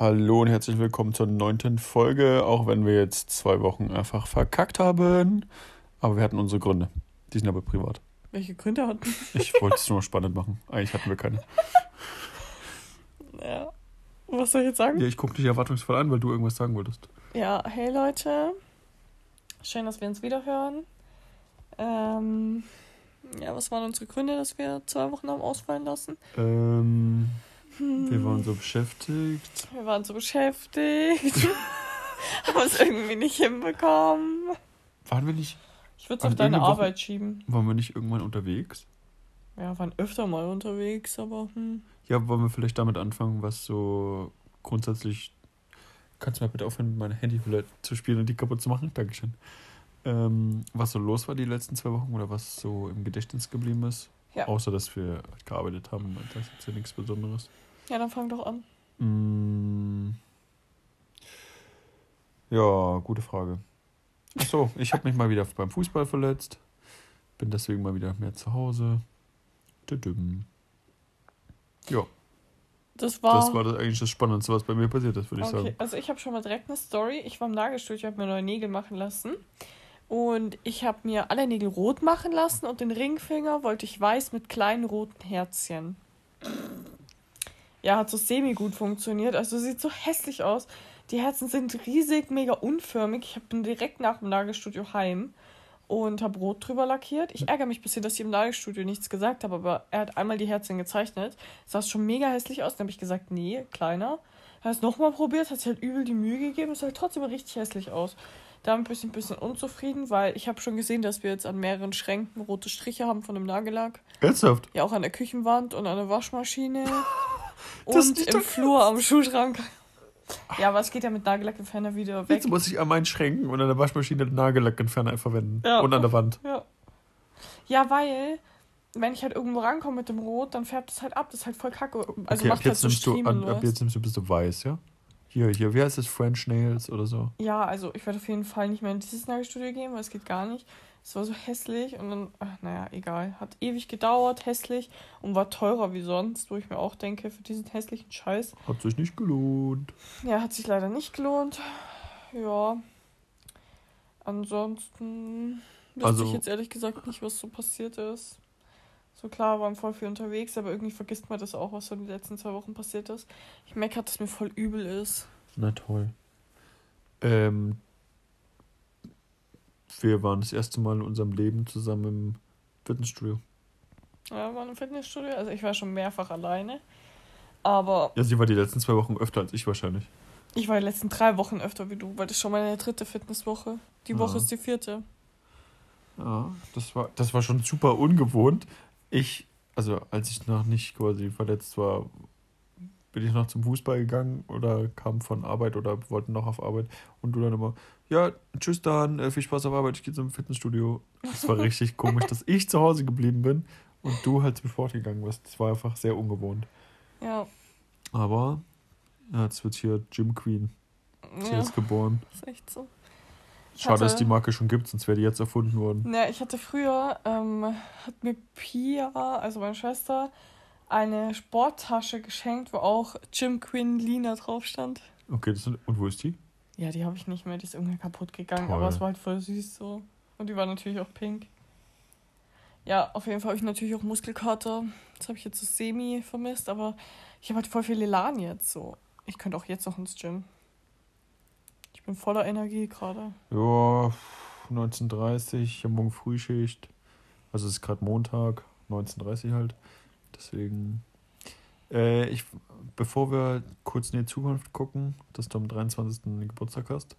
Hallo und herzlich willkommen zur neunten Folge, auch wenn wir jetzt zwei Wochen einfach verkackt haben. Aber wir hatten unsere Gründe. Die sind aber privat. Welche Gründe hatten wir? Ich wollte es nur spannend machen. Eigentlich hatten wir keine. Ja. Was soll ich jetzt sagen? Ja, ich gucke dich erwartungsvoll an, weil du irgendwas sagen wolltest. Ja, hey Leute. Schön, dass wir uns wieder hören. Ähm, ja, was waren unsere Gründe, dass wir zwei Wochen haben ausfallen lassen? Ähm, wir waren so beschäftigt. Wir waren so beschäftigt. haben es irgendwie nicht hinbekommen. Waren wir nicht. Ich würde es auf deine irgendeiner Woche- Arbeit schieben. Waren wir nicht irgendwann unterwegs? Ja, waren öfter mal unterwegs, aber hm. Ja, wollen wir vielleicht damit anfangen, was so grundsätzlich. Kannst du mal bitte aufhören, meinem Handy vielleicht zu spielen und die kaputt zu machen? Dankeschön. Ähm, was so los war die letzten zwei Wochen oder was so im Gedächtnis geblieben ist? Ja. Außer, dass wir gearbeitet haben. Das ist ja nichts Besonderes. Ja, dann fang doch an. Mm. Ja, gute Frage. Achso, ich habe mich mal wieder beim Fußball verletzt. Bin deswegen mal wieder mehr zu Hause. Düdüm. Ja, Das war. das war das eigentlich das Spannendste, was bei mir passiert ist, würde ich Okay, sagen. also ich habe schon mal direkt eine Story. Ich war im Nagelstudio, habe mir neue Nägel machen lassen. Und ich habe mir alle Nägel rot machen lassen und den Ringfinger wollte ich weiß mit kleinen roten Herzchen. Ja, hat so semi-gut funktioniert. Also sieht so hässlich aus. Die Herzen sind riesig, mega unförmig. Ich bin direkt nach dem Nagelstudio heim und habe rot drüber lackiert. Ich ärgere mich ein bisschen, dass ich im Nagelstudio nichts gesagt habe, aber er hat einmal die Herzchen gezeichnet. Sah schon mega hässlich aus. Dann habe ich gesagt, nee, kleiner. Er hat es nochmal probiert, hat sich halt übel die Mühe gegeben. Es sah halt trotzdem richtig hässlich aus. Damit bin ich ein bisschen unzufrieden, weil ich habe schon gesehen, dass wir jetzt an mehreren Schränken rote Striche haben von dem Nagellack. Ernsthaft? Ja, auch an der Küchenwand und an der Waschmaschine. Das und ist im Flur am Schuhschrank. Ja, aber es geht ja mit Nagellackentferner wieder weg. Jetzt muss ich an meinen Schränken und an der Waschmaschine den Nagellackentferner verwenden. Ja. Und an der Wand. Ja. Ja, weil, wenn ich halt irgendwo rankomme mit dem Rot, dann färbt es halt ab. Das ist halt voll kacke. Also okay, macht ab halt jetzt, so nimmst du, an, ab jetzt nimmst du bist du weiß, ja? Hier, hier, wie heißt das? French Nails oder so? Ja, also ich werde auf jeden Fall nicht mehr in dieses Nagelstudio gehen, weil es geht gar nicht. Es war so hässlich und dann, ach, naja, egal. Hat ewig gedauert, hässlich und war teurer wie sonst, wo ich mir auch denke, für diesen hässlichen Scheiß. Hat sich nicht gelohnt. Ja, hat sich leider nicht gelohnt. Ja. Ansonsten wüsste Also- ich jetzt ehrlich gesagt nicht, was so passiert ist. So klar, waren voll viel unterwegs, aber irgendwie vergisst man das auch, was so in den letzten zwei Wochen passiert ist. Ich merke gerade, dass mir voll übel ist. Na toll. Ähm, wir waren das erste Mal in unserem Leben zusammen im Fitnessstudio. Ja, wir waren im Fitnessstudio. Also ich war schon mehrfach alleine. Aber Ja, sie war die letzten zwei Wochen öfter als ich wahrscheinlich. ich war die letzten drei Wochen öfter wie du, weil das ist schon meine dritte Fitnesswoche. Die Woche Ja. ist die vierte. Ja, das war, das war schon super ungewohnt. Ich, also als ich noch nicht quasi verletzt war, bin ich noch zum Fußball gegangen oder kam von Arbeit oder wollten noch auf Arbeit und du dann immer, ja, tschüss dann, äh, viel Spaß auf Arbeit, ich gehe zum Fitnessstudio. Das war richtig komisch, dass ich zu Hause geblieben bin und du halt zum Sport gegangen bist. Das war einfach sehr ungewohnt. Ja. Aber ja, jetzt wird hier Gym Queen. Sie ja ist geboren. ist echt so. Ich Schade, dass hatte- die Marke schon gibt, sonst wäre die jetzt erfunden worden. Ja, ich hatte früher, ähm, hat mir Pia, also meine Schwester, eine Sporttasche geschenkt, wo auch Jim Quinn Lina drauf stand. Okay, das sind, und wo ist die? Ja, die habe ich nicht mehr, die ist irgendwie kaputt gegangen, Toll. aber es war halt voll süß so. Und die war natürlich auch pink. Ja, auf jeden Fall habe ich natürlich auch Muskelkater. Das habe ich jetzt so semi vermisst, aber ich habe halt voll viel Elan jetzt so. Ich könnte auch jetzt noch ins Gym. Ich bin voller Energie gerade. Ja, 19.30 ich habe morgen Frühschicht. Also es ist gerade Montag, 19.30 halt. Deswegen. Äh, ich, bevor wir kurz in die Zukunft gucken, dass du am 23. Geburtstag hast.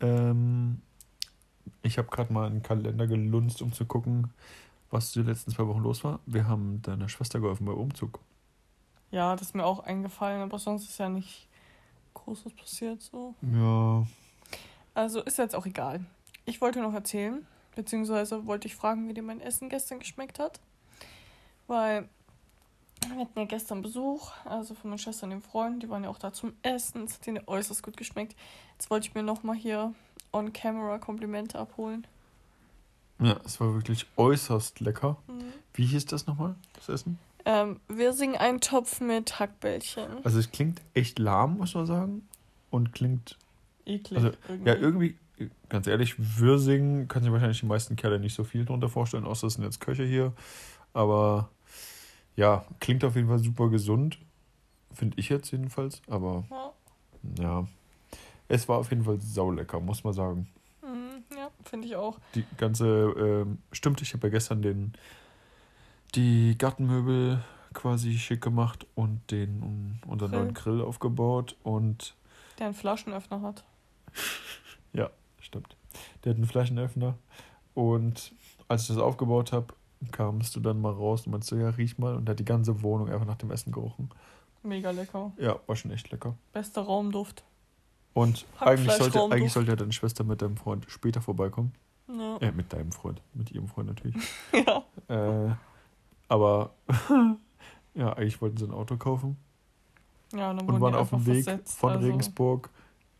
Ähm, ich habe gerade mal einen Kalender gelunzt, um zu gucken, was die letzten zwei Wochen los war. Wir haben deiner Schwester geholfen bei Umzug. Ja, das ist mir auch eingefallen, aber sonst ist ja nicht Großes passiert so. Ja, Also ist jetzt auch egal. Ich wollte noch erzählen, beziehungsweise wollte ich fragen, wie dir mein Essen gestern geschmeckt hat. Weil wir hatten ja gestern Besuch, also von meiner Schwester und dem Freund, die waren ja auch da zum Essen. Es hat ihnen äußerst gut geschmeckt. Jetzt wollte ich mir nochmal hier on camera Komplimente abholen. ja, es war wirklich äußerst lecker. Mhm. Wie hieß das nochmal, das Essen? Ähm, wir singen einen Topf mit Hackbällchen. Also es klingt echt lahm, muss man sagen. Und klingt. Eklig. Also, irgendwie. ja, irgendwie, ganz ehrlich, Würsing kann sich wahrscheinlich die meisten Kerle nicht so viel drunter vorstellen, außer es sind jetzt Köche hier. Aber ja, klingt auf jeden Fall super gesund. Finde ich jetzt jedenfalls. Aber Ja. ja. Es war auf jeden Fall saulecker, muss man sagen. Mhm, ja, finde ich auch. Die ganze, ähm, stimmt, ich habe ja gestern den, die Gartenmöbel quasi schick gemacht und den um, unseren Grill. neuen Grill aufgebaut und Der einen Flaschenöffner hat. ja, stimmt. Der hat einen Flaschenöffner und als ich das aufgebaut habe, kamst du dann mal raus und meinst so, ja, riech mal und hat die ganze Wohnung einfach nach dem Essen gerochen. Mega lecker. Ja, war schon echt lecker. Bester Raumduft. Und eigentlich sollte, eigentlich sollte ja deine Schwester mit deinem Freund später vorbeikommen. Ja. Äh, mit deinem Freund, mit ihrem Freund natürlich. ja. Äh, aber ja, eigentlich wollten sie ein Auto kaufen Ja, und und waren auf dem Weg versetzt, von also- Regensburg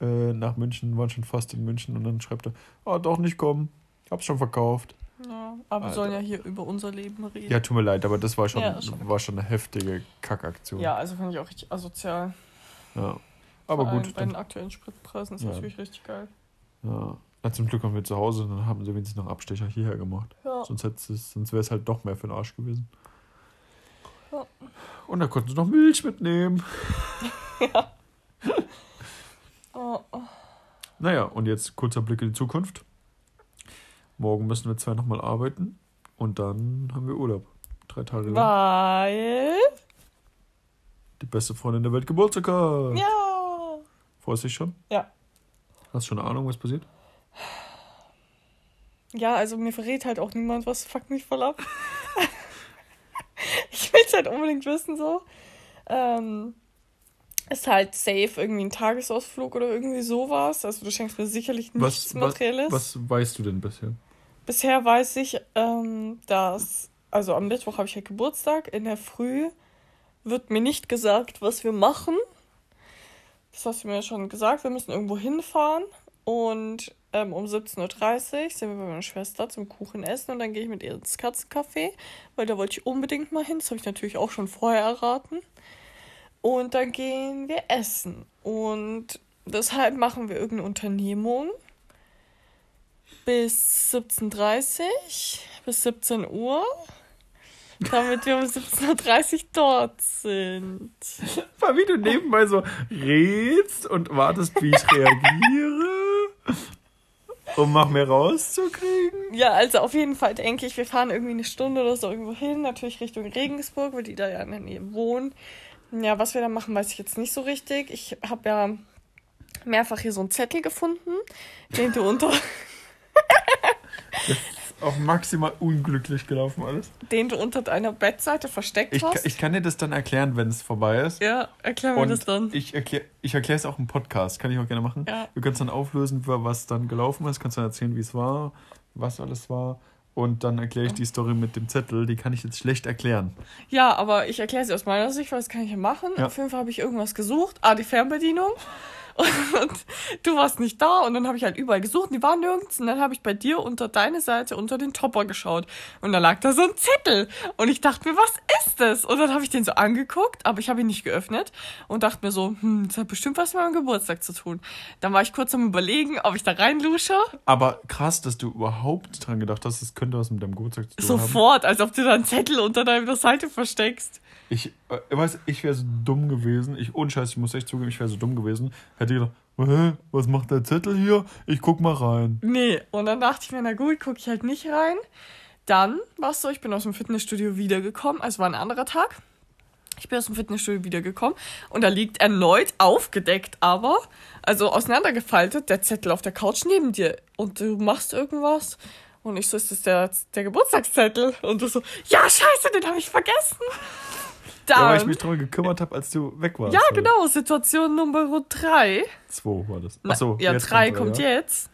äh, nach München, waren schon fast in München und dann schreibt er, oh, doch nicht kommen, hab's schon verkauft. Ja, aber wir sollen ja hier über unser Leben reden. Ja, tut mir leid, aber das war schon, Ja, schon. war schon eine heftige Kackaktion. Ja, also finde ich auch richtig asozial. Ja. Aber Vor gut, Bei den dann, aktuellen Spritpreisen ist Ja. natürlich richtig geil. ja. Na, zum Glück waren wir zu Hause und dann haben sie wenigstens noch Abstecher hierher gemacht. Ja. Sonst, es- sonst wäre es halt doch mehr für den Arsch gewesen. Ja. Und da konnten sie noch Milch mitnehmen. Oh, oh. Naja, und jetzt kurzer Blick in die Zukunft. Morgen müssen wir zwar nochmal arbeiten und dann haben wir Urlaub. Drei Tage lang. Weil. Die beste Freundin der Welt Geburtstag hat. Ja. Freust du dich schon? Ja. Hast du schon eine Ahnung, was passiert? Ja, also mir verrät halt auch niemand was. Fuck mich voll ab. ich will es halt unbedingt wissen, so. Ähm, ist halt safe irgendwie ein Tagesausflug oder irgendwie sowas. Also du schenkst mir sicherlich nichts Was, was, Materielles. was weißt du denn bisher? Bisher weiß ich, ähm, dass, also am Mittwoch habe ich halt Geburtstag. In der Früh wird mir nicht gesagt, was wir machen. Das hast du mir ja schon gesagt. Wir müssen irgendwo hinfahren. Und ähm, um 17.30 Uhr sind wir bei meiner Schwester zum Kuchen essen. Und dann gehe ich mit ihr ins Katzencafé, weil da wollte ich unbedingt mal hin. Das habe ich natürlich auch schon vorher erraten. Und dann gehen wir essen. Und deshalb machen wir irgendeine Unternehmung bis 17.30 Uhr, bis 17 Uhr, damit wir um 17.30 Uhr dort sind. Mal wie du nebenbei so redst und wartest, wie ich reagiere, um noch mehr rauszukriegen. Ja, also auf jeden Fall denke ich, wir fahren irgendwie eine Stunde oder so irgendwo hin, natürlich Richtung Regensburg, weil die da ja in der Nähe wohnen. Ja, was wir da machen, weiß ich jetzt nicht so richtig. Ich habe ja mehrfach hier so einen Zettel gefunden, den du unter, Auch maximal unglücklich gelaufen alles. den du unter deiner Bettseite versteckt Ich, hast. ich kann dir das dann erklären, wenn es vorbei ist. ja, erklär mir Und das dann. ich erkläre ich erkläre es auch im Podcast, kann ich auch gerne machen. Ja. Du kannst dann auflösen, was dann gelaufen ist, kannst dann erzählen, wie es war, was alles war. Und dann erkläre ich die Story mit dem Zettel, die kann ich jetzt schlecht erklären. Ja, aber ich erkläre sie aus meiner Sicht, weil das kann ich ja machen. Ja. Auf jeden Fall habe ich irgendwas gesucht. Ah, die Fernbedienung. Und du warst nicht da und dann habe ich halt überall gesucht und die waren nirgends. Und dann habe ich bei dir unter deine Seite unter den Topper geschaut. Und da lag da so ein Zettel. Und ich dachte mir, was ist das? Und dann habe ich den so angeguckt, aber ich habe ihn nicht geöffnet und dachte mir so, hm, das hat bestimmt was mit meinem Geburtstag zu tun. Dann war ich kurz am überlegen, ob ich da reinlusche. Aber krass, dass du überhaupt dran gedacht hast, es könnte was mit deinem Geburtstag zu tun haben. Sofort, als ob du da einen Zettel unter deiner Seite versteckst. Ich äh, weiß, ich wäre so dumm gewesen. Ich, Scheiß, ich muss echt zugeben, ich wäre so dumm gewesen. Hätte gedacht, Hä, was macht der Zettel hier? Ich guck mal rein. Nee, und dann dachte ich mir, na gut, gucke ich halt nicht rein. Dann war es so, ich bin aus dem Fitnessstudio wiedergekommen, also war ein anderer Tag. Ich bin aus dem Fitnessstudio wiedergekommen und da liegt erneut aufgedeckt, aber, also auseinandergefaltet, der Zettel auf der Couch neben dir. Und du machst irgendwas. Und ich so, ist das der, der Geburtstagszettel? Und du so, ja, scheiße, den habe ich vergessen. Dann, Ja, weil ich mich darum gekümmert habe, als du weg warst. ja, halt. genau, Situation Nummer drei. Zwei war das. Na, Achso, ja, jetzt drei kommt ja. jetzt.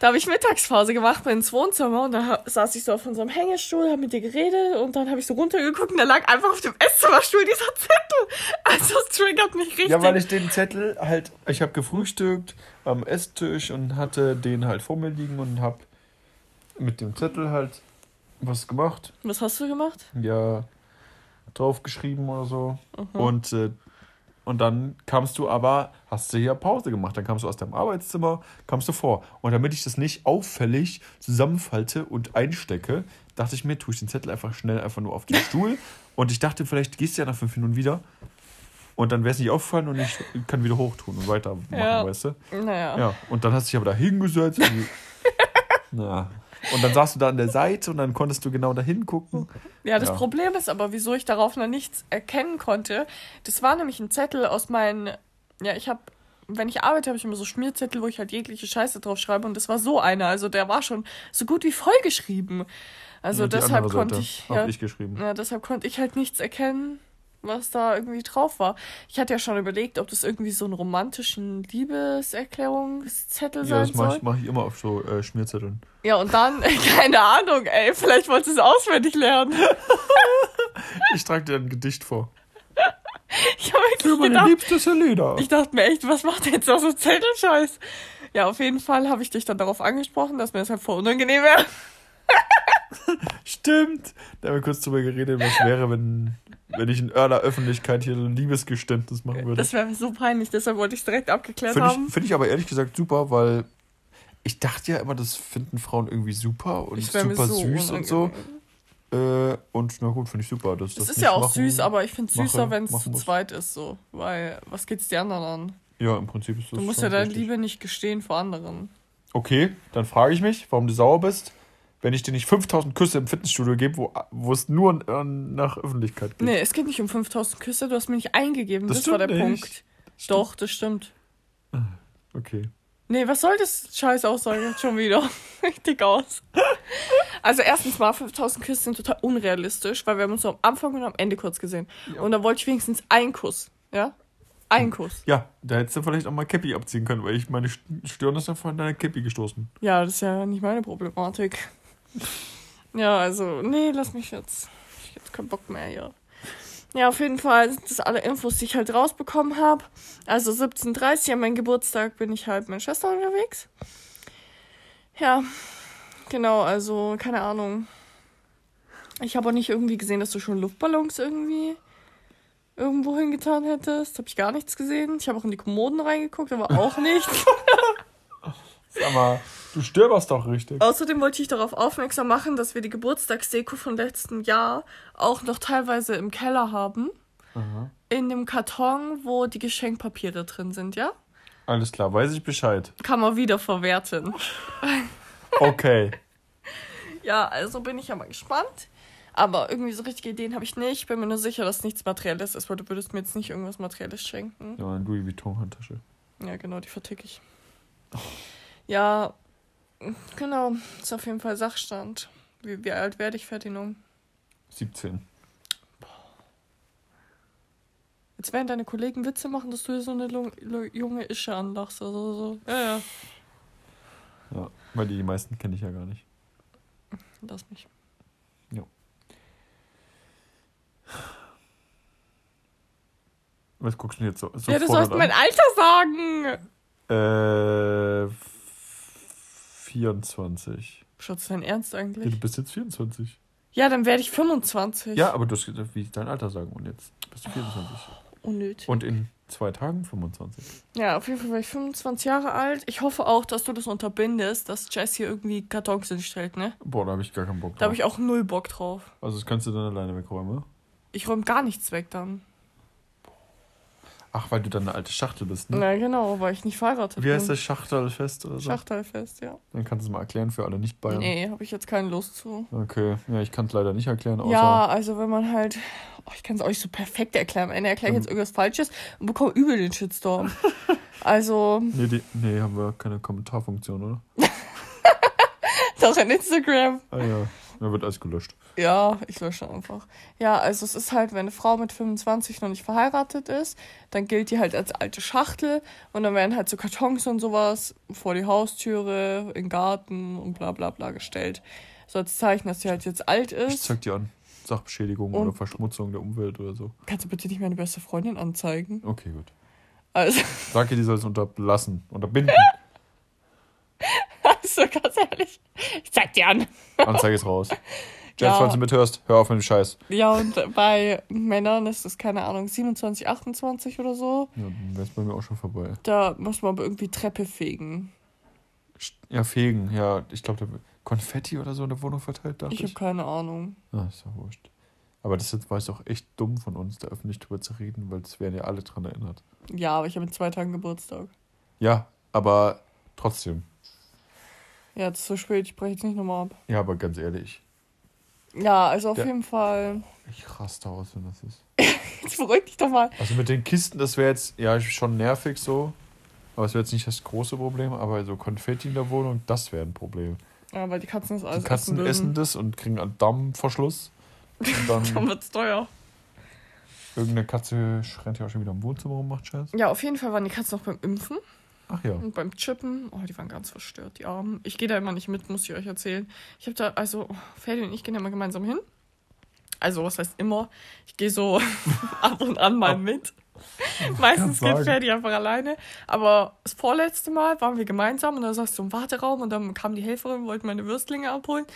Da habe ich Mittagspause gemacht, bin ins Wohnzimmer und da saß ich so auf unserem Hängestuhl, habe mit dir geredet und dann habe ich so runtergeguckt und da lag einfach auf dem Esszimmerstuhl dieser Zettel. Also es triggert mich richtig. Ja, weil ich den Zettel halt, ich habe gefrühstückt am Esstisch und hatte den halt vor mir liegen und habe mit dem Zettel halt was gemacht. Was hast du gemacht? Ja, drauf geschrieben oder so. Und, äh, und dann kamst du aber, hast du hier Pause gemacht. Dann kamst du aus deinem Arbeitszimmer, kamst du vor. Und damit ich das nicht auffällig zusammenfalte und einstecke, dachte ich mir, tue ich den Zettel einfach schnell einfach nur auf den Stuhl. Und ich dachte, vielleicht gehst du ja nach fünf Minuten wieder. Und dann wäre es nicht aufgefallen und ich kann wieder hochtun und weitermachen, Ja. weißt du? Naja. Ja, und dann hast du dich aber da hingesetzt. Na. Und dann saßt du da an der Seite und dann konntest du genau da hingucken. Ja, das Ja. Problem ist aber, wieso ich darauf noch nichts erkennen konnte. Das war nämlich ein Zettel aus meinen. Ja, ich habe, wenn ich arbeite, habe ich immer so Schmierzettel, wo ich halt jegliche Scheiße drauf schreibe. Und das war so einer. Also der war schon so gut wie vollgeschrieben. Also Ja, deshalb konnte ich. Ja, ich geschrieben. ja, deshalb konnte ich halt nichts erkennen, was da irgendwie drauf war. Ich hatte ja schon überlegt, ob das irgendwie so ein romantischen Liebeserklärungszettel Ja, sein das mache soll. ich, immer auf so äh, Schmierzetteln. Ja, und dann, keine Ahnung, ey, vielleicht wolltest du es auswendig lernen. Ich trage dir ein Gedicht vor. Ich habe Für meine gedacht, liebste Selina. ich dachte mir echt, was macht der jetzt noch so Zettelscheiß? Ja, auf jeden Fall habe ich dich dann darauf angesprochen, dass mir das halt voll unangenehm wäre. Stimmt. Da haben wir kurz drüber geredet, was wäre, wenn, wenn ich in aller Öffentlichkeit hier so ein Liebesgeständnis machen würde. Das wäre so peinlich, deshalb wollte ich es direkt abgeklärt Finde haben. ich, find ich aber ehrlich gesagt super, weil ich dachte ja immer, das finden Frauen irgendwie super und super süß und so. unangenehm. Äh, und na gut, finde ich super. Dass Es das ist ja auch machen- süß, aber ich finde es süßer, wenn es zu muss. zweit ist, so. Weil, was geht's die anderen an? Ja, im Prinzip ist das Du musst ja deine richtig. Liebe nicht gestehen vor anderen. Okay, dann frage ich mich, warum du sauer bist, wenn ich dir nicht 5000 Küsse im Fitnessstudio gebe, wo, wo es nur äh, nach Öffentlichkeit geht. Nee, es geht nicht um 5000 Küsse, du hast mir nicht eingegeben. Das Das, war der nicht. Punkt. Doch, das stimmt. Okay. Nee, was soll das scheiß Aussage schon wieder? Richtig aus. Also erstens mal, 5000 Küsse sind total unrealistisch, weil wir haben uns nur am Anfang und am Ende kurz gesehen. Und da wollte ich wenigstens einen Kuss, ja? Einen Kuss. Ja, da hättest du vielleicht auch mal Cappy abziehen können, weil ich meine Stirn ist dann von deiner Cappy gestoßen. Ja, das ist ja nicht meine Problematik. Ja, also, nee, lass mich jetzt. Ich hab jetzt keinen Bock mehr hier. Ja, auf jeden Fall sind das alle Infos, die ich halt rausbekommen habe. Also 17.30 an meinem Geburtstag bin ich halt mit meiner Schwester unterwegs. Ja, genau, also keine Ahnung. Ich habe auch nicht irgendwie gesehen, dass du schon Luftballons irgendwie irgendwo hingetan hättest. Habe ich gar nichts gesehen. Ich habe auch in die Kommoden reingeguckt, aber auch nichts. Mal, du stöberst doch richtig. Außerdem wollte ich darauf aufmerksam machen, dass wir die Geburtstagsdeko von letztem Jahr auch noch teilweise im Keller haben. Aha. In dem Karton, wo die Geschenkpapiere drin sind, ja? Alles klar, weiß ich Bescheid. Kann man wieder verwerten. Okay. Ja, also bin ich ja mal gespannt. Aber irgendwie so richtige Ideen habe ich nicht. Bin mir nur sicher, dass nichts Materielles ist, weil du würdest mir jetzt nicht irgendwas Materielles schenken. Ja, eine Louis Vuitton Handtasche. Ja, genau, die verticke ich. Ja, genau. Ist auf jeden Fall Sachstand. Wie, wie alt werde ich, Ferdinand? 17. Jetzt werden deine Kollegen Witze machen, dass du hier so eine junge Ische anlachst. Also so. Ja, ja. Ja, weil die, die meisten kenne ich ja gar nicht. Lass mich. Was guckst du denn jetzt so? so ja, du sollst mein Alter sagen. Äh, 24. Schatz, dein Ernst Ja, du eigentlich? bist jetzt 24. Ja, dann werde ich 25. Ja, aber du hast gesagt, wie ich dein Alter sagen und jetzt bist du 24. Unnötig. Und in zwei Tagen 25. Ja, auf jeden Fall war ich 25 Jahre alt. Ich hoffe auch, dass du das unterbindest, dass Jess hier irgendwie Kartons hinstellt, ne? Boah, da habe ich gar keinen Bock drauf. Da habe ich auch null Bock drauf. also das kannst du dann alleine wegräumen. Ich räume gar nichts weg dann. Ach, weil du dann eine alte Schachtel bist, ne? Na genau, weil ich nicht verheiratet Wie heißt bin. das? Schachtelfest oder so? Schachtelfest, ja. Dann kannst du es mal erklären für alle Nicht-Bayern. Nee, habe ich jetzt keine Lust zu. Okay, ja, ich kann es leider nicht erklären, außer... Ja, also wenn man halt. Oh, ich kann es euch so perfekt erklären. Am Ende erkläre ich jetzt irgendwas Falsches und bekomme übel den Shitstorm. also, Nee, die, nee, haben wir keine Kommentarfunktion, oder? doch in Instagram. Ah ja, da wird alles gelöscht. Ja, ich lösche einfach. Ja, also es ist halt, wenn eine Frau mit 25 noch nicht verheiratet ist, dann gilt die halt als alte Schachtel und dann werden halt so Kartons und sowas vor die Haustüre, in den Garten und bla bla bla gestellt. So als Zeichen, dass sie halt jetzt alt Ich ist. zeig dir an. Sachbeschädigung Und- oder Verschmutzung der Umwelt oder so. Kannst du bitte nicht meine beste Freundin anzeigen? Okay, gut. Also, ihr, die soll es unterlassen. Unterbinden. also ganz ehrlich, ich zeig dir an. Anzeige ist raus. Jess, Ja. falls du mithörst, hör auf mit dem Scheiß. Ja, und bei Männern ist es, keine Ahnung, 27, 28 oder so. Ja, dann wäre es bei mir auch schon vorbei. Da muss man aber irgendwie Treppe fegen. Ja, fegen, ja. Ich glaube, da Konfetti oder so in der Wohnung verteilt, dachte Ich ich. habe keine Ahnung. Ah, ist ja wurscht. Aber das jetzt war es auch echt dumm von uns, da öffentlich drüber zu reden, weil es werden ja alle dran erinnert. Ja, aber ich habe in zwei Tagen Geburtstag. Ja, aber trotzdem. Ja, es ist so spät, ich breche jetzt nicht nochmal ab. Ja, aber ganz ehrlich, Ja, also auf Ja. jeden Fall. ich raste aus, wenn das ist. Jetzt beruhig dich doch mal. Also mit den Kisten, das wäre jetzt ja schon nervig so. Aber es wäre jetzt nicht das große Problem, aber so Konfetti in der Wohnung, das wäre ein Problem. Ja, weil die Katzen das Die alles Katzen essen essen das und kriegen einen Dammverschluss. Und Dann dann wird's teuer. irgendeine Katze rennt ja auch schon wieder im Wohnzimmer rum, macht Scheiß. Ja, auf jeden Fall waren die Katzen noch beim Impfen Ach ja. und beim Chippen. Oh, die waren ganz verstört, die Armen. Ich gehe da immer nicht mit, muss ich euch erzählen. Ich habe da, also, oh, Ferdi und ich gehen da immer gemeinsam hin. Also, was heißt immer? Ich gehe so ab und an mal mit. Meistens geht Ferdi einfach alleine. Aber das vorletzte Mal waren wir gemeinsam und da saß du im Warteraum und dann kam die Helferin, wollte meine Würstlinge abholen.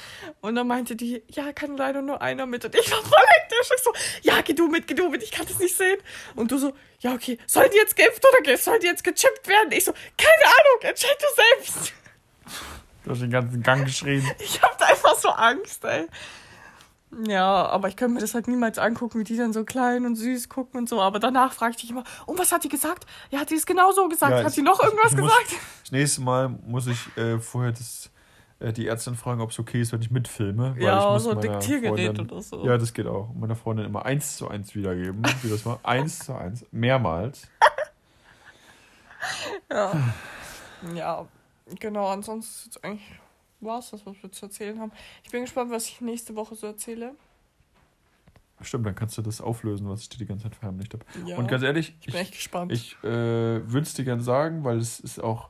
Und dann meinte die, ja, kann leider nur einer mit. Und ich war voll hektisch. Ich so, ja, geh du mit, geh du mit, ich kann das nicht sehen. Und du so, ja, okay, sollen die jetzt geimpft oder sollen die jetzt gechippt werden? Ich so, keine Ahnung, entscheid du selbst. Du hast den ganzen Gang geschrien. Ich hab da einfach so Angst, ey. Ja, aber ich könnte mir das halt niemals angucken, wie die dann so klein und süß gucken und so. Aber danach frage ich dich immer, und was hat die gesagt? Ja, hat die es genau so gesagt? Ja, hat sie noch irgendwas muss- gesagt? Das nächste Mal muss ich äh, vorher das, äh, die Ärztin fragen, ob es okay ist, wenn ich mitfilme. Weil Ja, ich muss so ein Diktiergerät Freundin- oder so. Ja, das geht auch. Meiner Freundin immer eins zu eins wiedergeben. Wie das war? Eins zu eins. Mehrmals. Ja. ja, genau, ansonsten ist jetzt eigentlich war es das, was wir zu erzählen haben. Ich bin gespannt, was ich nächste Woche so erzähle. Stimmt, dann kannst du das auflösen, was ich dir die ganze Zeit verheimlicht habe. Ja, Und ganz ehrlich, ich bin echt gespannt. Ich äh, würde es dir gerne sagen, weil es ist auch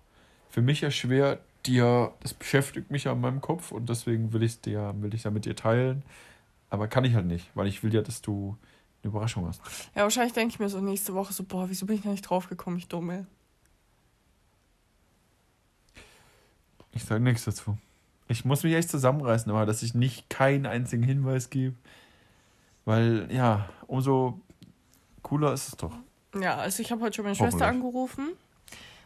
für mich ja schwer, dir, das beschäftigt mich ja in meinem Kopf und deswegen will ich es dir, will ich ja mit dir teilen. Aber kann ich halt nicht, weil ich will ja, dass du eine Überraschung hast. ja, wahrscheinlich denke ich mir so nächste Woche so, boah, wieso bin ich da nicht drauf gekommen, ich dumme. Ich sage nichts dazu. Ich muss mich echt zusammenreißen, aber dass ich nicht keinen einzigen Hinweis gebe. Weil, ja, umso cooler ist es doch. Ja, also ich habe heute schon meine Schwester angerufen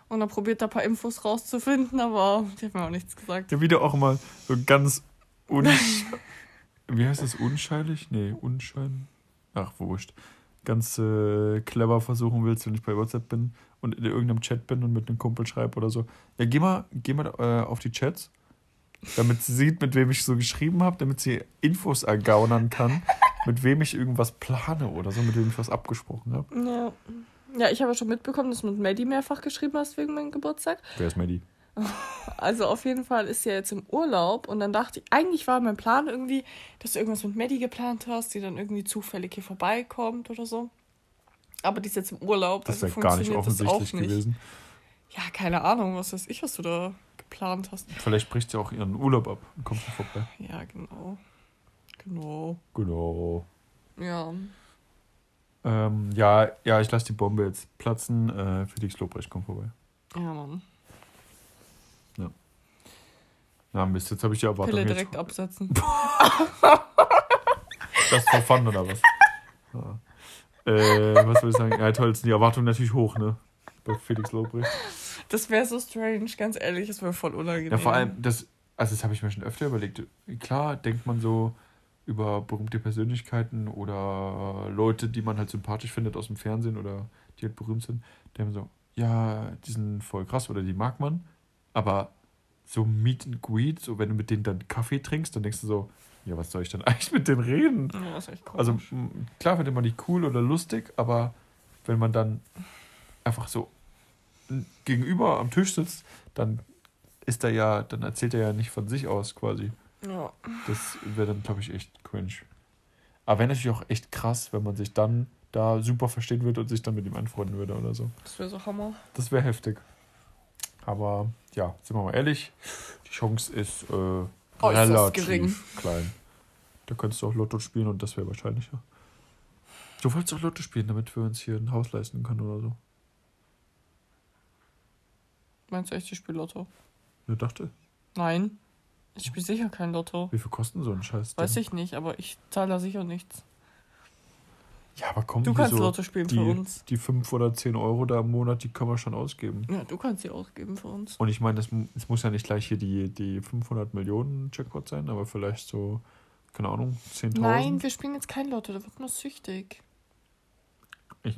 und dann probiert da ein paar Infos rauszufinden, aber die hat mir auch nichts gesagt. Ja, wieder auch immer so ganz un... Wie heißt das? Unscheinlich? Nee, unschein. Ach, wurscht. Ganz äh, clever versuchen willst, wenn ich bei WhatsApp bin und in irgendeinem Chat bin und mit einem Kumpel schreibe oder so. Ja, geh mal, geh mal äh, auf die Chats, damit sie sieht, mit wem ich so geschrieben habe, damit sie Infos ergaunern kann, mit wem ich irgendwas plane oder so, mit wem ich was abgesprochen habe. Ja. Ja, ich habe ja schon mitbekommen, dass du mit Maddie mehrfach geschrieben hast wegen meinem Geburtstag. Wer ist Maddie? Also auf jeden Fall ist sie ja jetzt im Urlaub und dann dachte ich, eigentlich war mein Plan irgendwie, dass du irgendwas mit Maddie geplant hast, die dann irgendwie zufällig hier vorbeikommt oder so. Aber die ist jetzt im Urlaub. Das also wäre gar nicht offensichtlich nicht. gewesen. Ja, keine Ahnung, was weiß ich, was du da geplant hast. Vielleicht bricht sie auch ihren Urlaub ab und kommt nicht vorbei. Ja, genau. Genau. Genau. Ja. Ähm, ja, ja, ich lasse die Bombe jetzt platzen. Äh, Felix Lobrecht kommt vorbei. Ja, Mann. Na Mist, jetzt habe ich die Erwartung. Pille Jetzt, direkt absetzen. das for fun oder was? Ja. Äh, was soll ich sagen? Ja, toll, jetzt sind die Erwartungen natürlich hoch, ne? Bei Felix Lobrecht. Das wäre so strange, ganz ehrlich, das wäre voll unangenehm. Ja, vor allem, das, also das habe ich mir schon öfter überlegt. Klar denkt man so über berühmte Persönlichkeiten oder Leute, die man halt sympathisch findet aus dem Fernsehen oder die halt berühmt sind, die haben so, ja, die sind voll krass oder die mag man, aber so Meet and Greet, so wenn du mit denen dann Kaffee trinkst, dann denkst du so, ja, was soll ich denn eigentlich mit denen reden? Ja, das ist echt. Also klar findet man die cool oder lustig, aber wenn man dann einfach so gegenüber am Tisch sitzt, dann ist er ja, dann erzählt er ja nicht von sich aus quasi. ja. Das wäre dann, glaube ich, echt cringe. Aber wäre natürlich auch echt krass, wenn man sich dann da super verstehen würde und sich dann mit ihm anfreunden würde oder so. Das wäre so Hammer. Das wäre heftig. Aber ja, sind wir mal ehrlich, die Chance ist äh, Äußerst relativ gering. klein. Da könntest du auch Lotto spielen und das wäre wahrscheinlicher. Du wolltest auch Lotto spielen, damit wir uns hier ein Haus leisten können oder so. Meinst du echt, ich spiele Lotto? Ja, dachte. Nein. Ich spiele sicher kein Lotto. Wie viel kosten so ein Scheiß? Weiß ich nicht, aber ich zahle da sicher nichts. Ja, aber komm, Du kannst so Lotto spielen die, für uns. Die 5 oder 10 Euro da im Monat, die können wir schon ausgeben. Ja, du kannst sie ausgeben für uns. Und ich meine, es mu- es muss ja nicht gleich hier die, die 500 Millionen Jackpot sein, aber vielleicht so, keine Ahnung, 10.000. Nein, wir spielen jetzt kein Lotto, da wird nur süchtig. Ich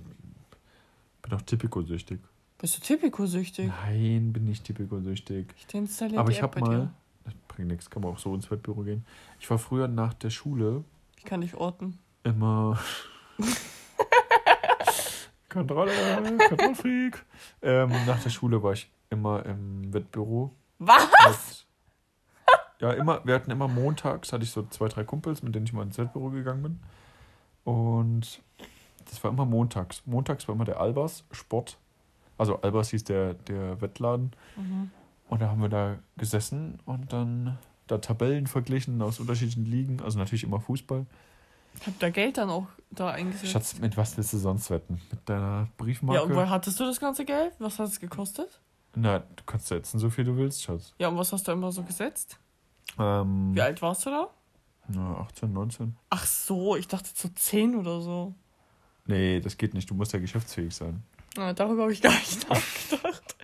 bin auch Tipico-süchtig. Bist du Typico-süchtig? Nein, bin nicht Tipico-süchtig. Ich deinstalliere Aber ich habe mal, dir. das bringt nichts, kann man auch so ins Wettbüro gehen. Ich war früher nach der Schule Ich kann dich orten. immer. Kontrolle, Kontrollfreak. Ähm, nach der Schule war ich immer im Wettbüro. Was? Mit, ja, immer, wir hatten immer montags, hatte ich so zwei, drei Kumpels, mit denen ich mal ins Wettbüro gegangen bin. Und das war immer montags. Montags war immer der Albers Sport. Also Albers hieß der, der Wettladen. Mhm. Und da haben wir da gesessen und dann da Tabellen verglichen aus unterschiedlichen Ligen. Also natürlich immer Fußball. Hab da Geld dann auch da eingesetzt. Schatz, mit was willst du sonst wetten? Mit deiner Briefmarke? ja, und woher hattest du das ganze Geld? Was hat es gekostet? Na, du kannst setzen, so viel du willst, Schatz. Ja, und was hast du immer so gesetzt? Ähm, Wie alt warst du da? na, 18, 19. Ach so, ich dachte so 10 oder so. Nee, das geht nicht. Du musst ja geschäftsfähig sein. Na, darüber habe ich gar nicht nachgedacht.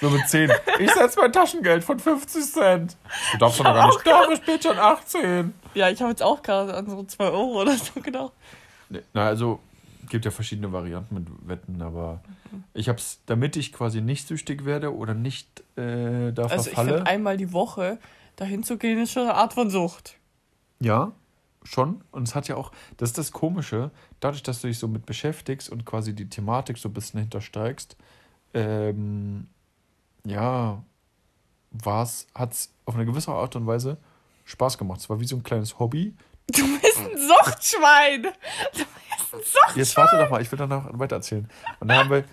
So mit 10. Ich setze mein Taschengeld von 50 Cent. Du darfst doch noch gar nicht. Doch, ich bin schon 18. Ja, ich habe jetzt auch gerade an so 2 Euro oder so gedacht. Nee, na, also, gibt ja verschiedene Varianten mit Wetten, aber ich hab's, damit ich quasi nicht süchtig werde oder nicht äh, da Also ich verfalle. finde, einmal die Woche dahin zu gehen, ist schon eine Art von Sucht. Ja, schon. Und es hat ja auch, das ist das Komische, dadurch, dass du dich so mit beschäftigst und quasi die Thematik so ein bisschen hintersteigst, ähm, ja, war's, hat's auf eine gewisse Art und Weise Spaß gemacht. Es war wie so ein kleines Hobby. Du bist ein Suchtschwein! Du bist ein Suchtschwein! Jetzt warte doch mal, ich will danach weiter erzählen. Und dann haben wir,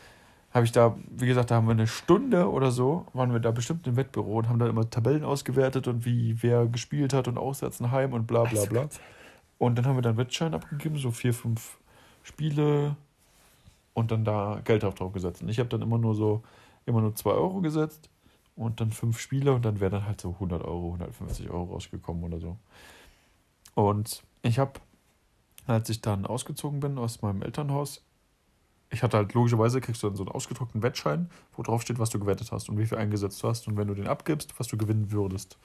habe ich da, wie gesagt, da haben wir eine Stunde oder so, waren wir da bestimmt im Wettbüro und haben da immer Tabellen ausgewertet und wie wer gespielt hat und auswärts ein Heim und bla bla bla. Und dann haben wir dann Wettschein abgegeben, so vier, fünf Spiele und dann da Geld drauf gesetzt. Und ich habe dann immer nur so, immer nur 2 Euro gesetzt und dann fünf Spiele und dann wäre dann halt so 100 Euro, 150 Euro rausgekommen oder so. Und ich habe, als ich dann ausgezogen bin aus meinem Elternhaus, ich hatte halt logischerweise, kriegst du dann so einen ausgedruckten Wettschein, wo drauf steht, was du gewettet hast und wie viel eingesetzt du hast und wenn du den abgibst, was du gewinnen würdest.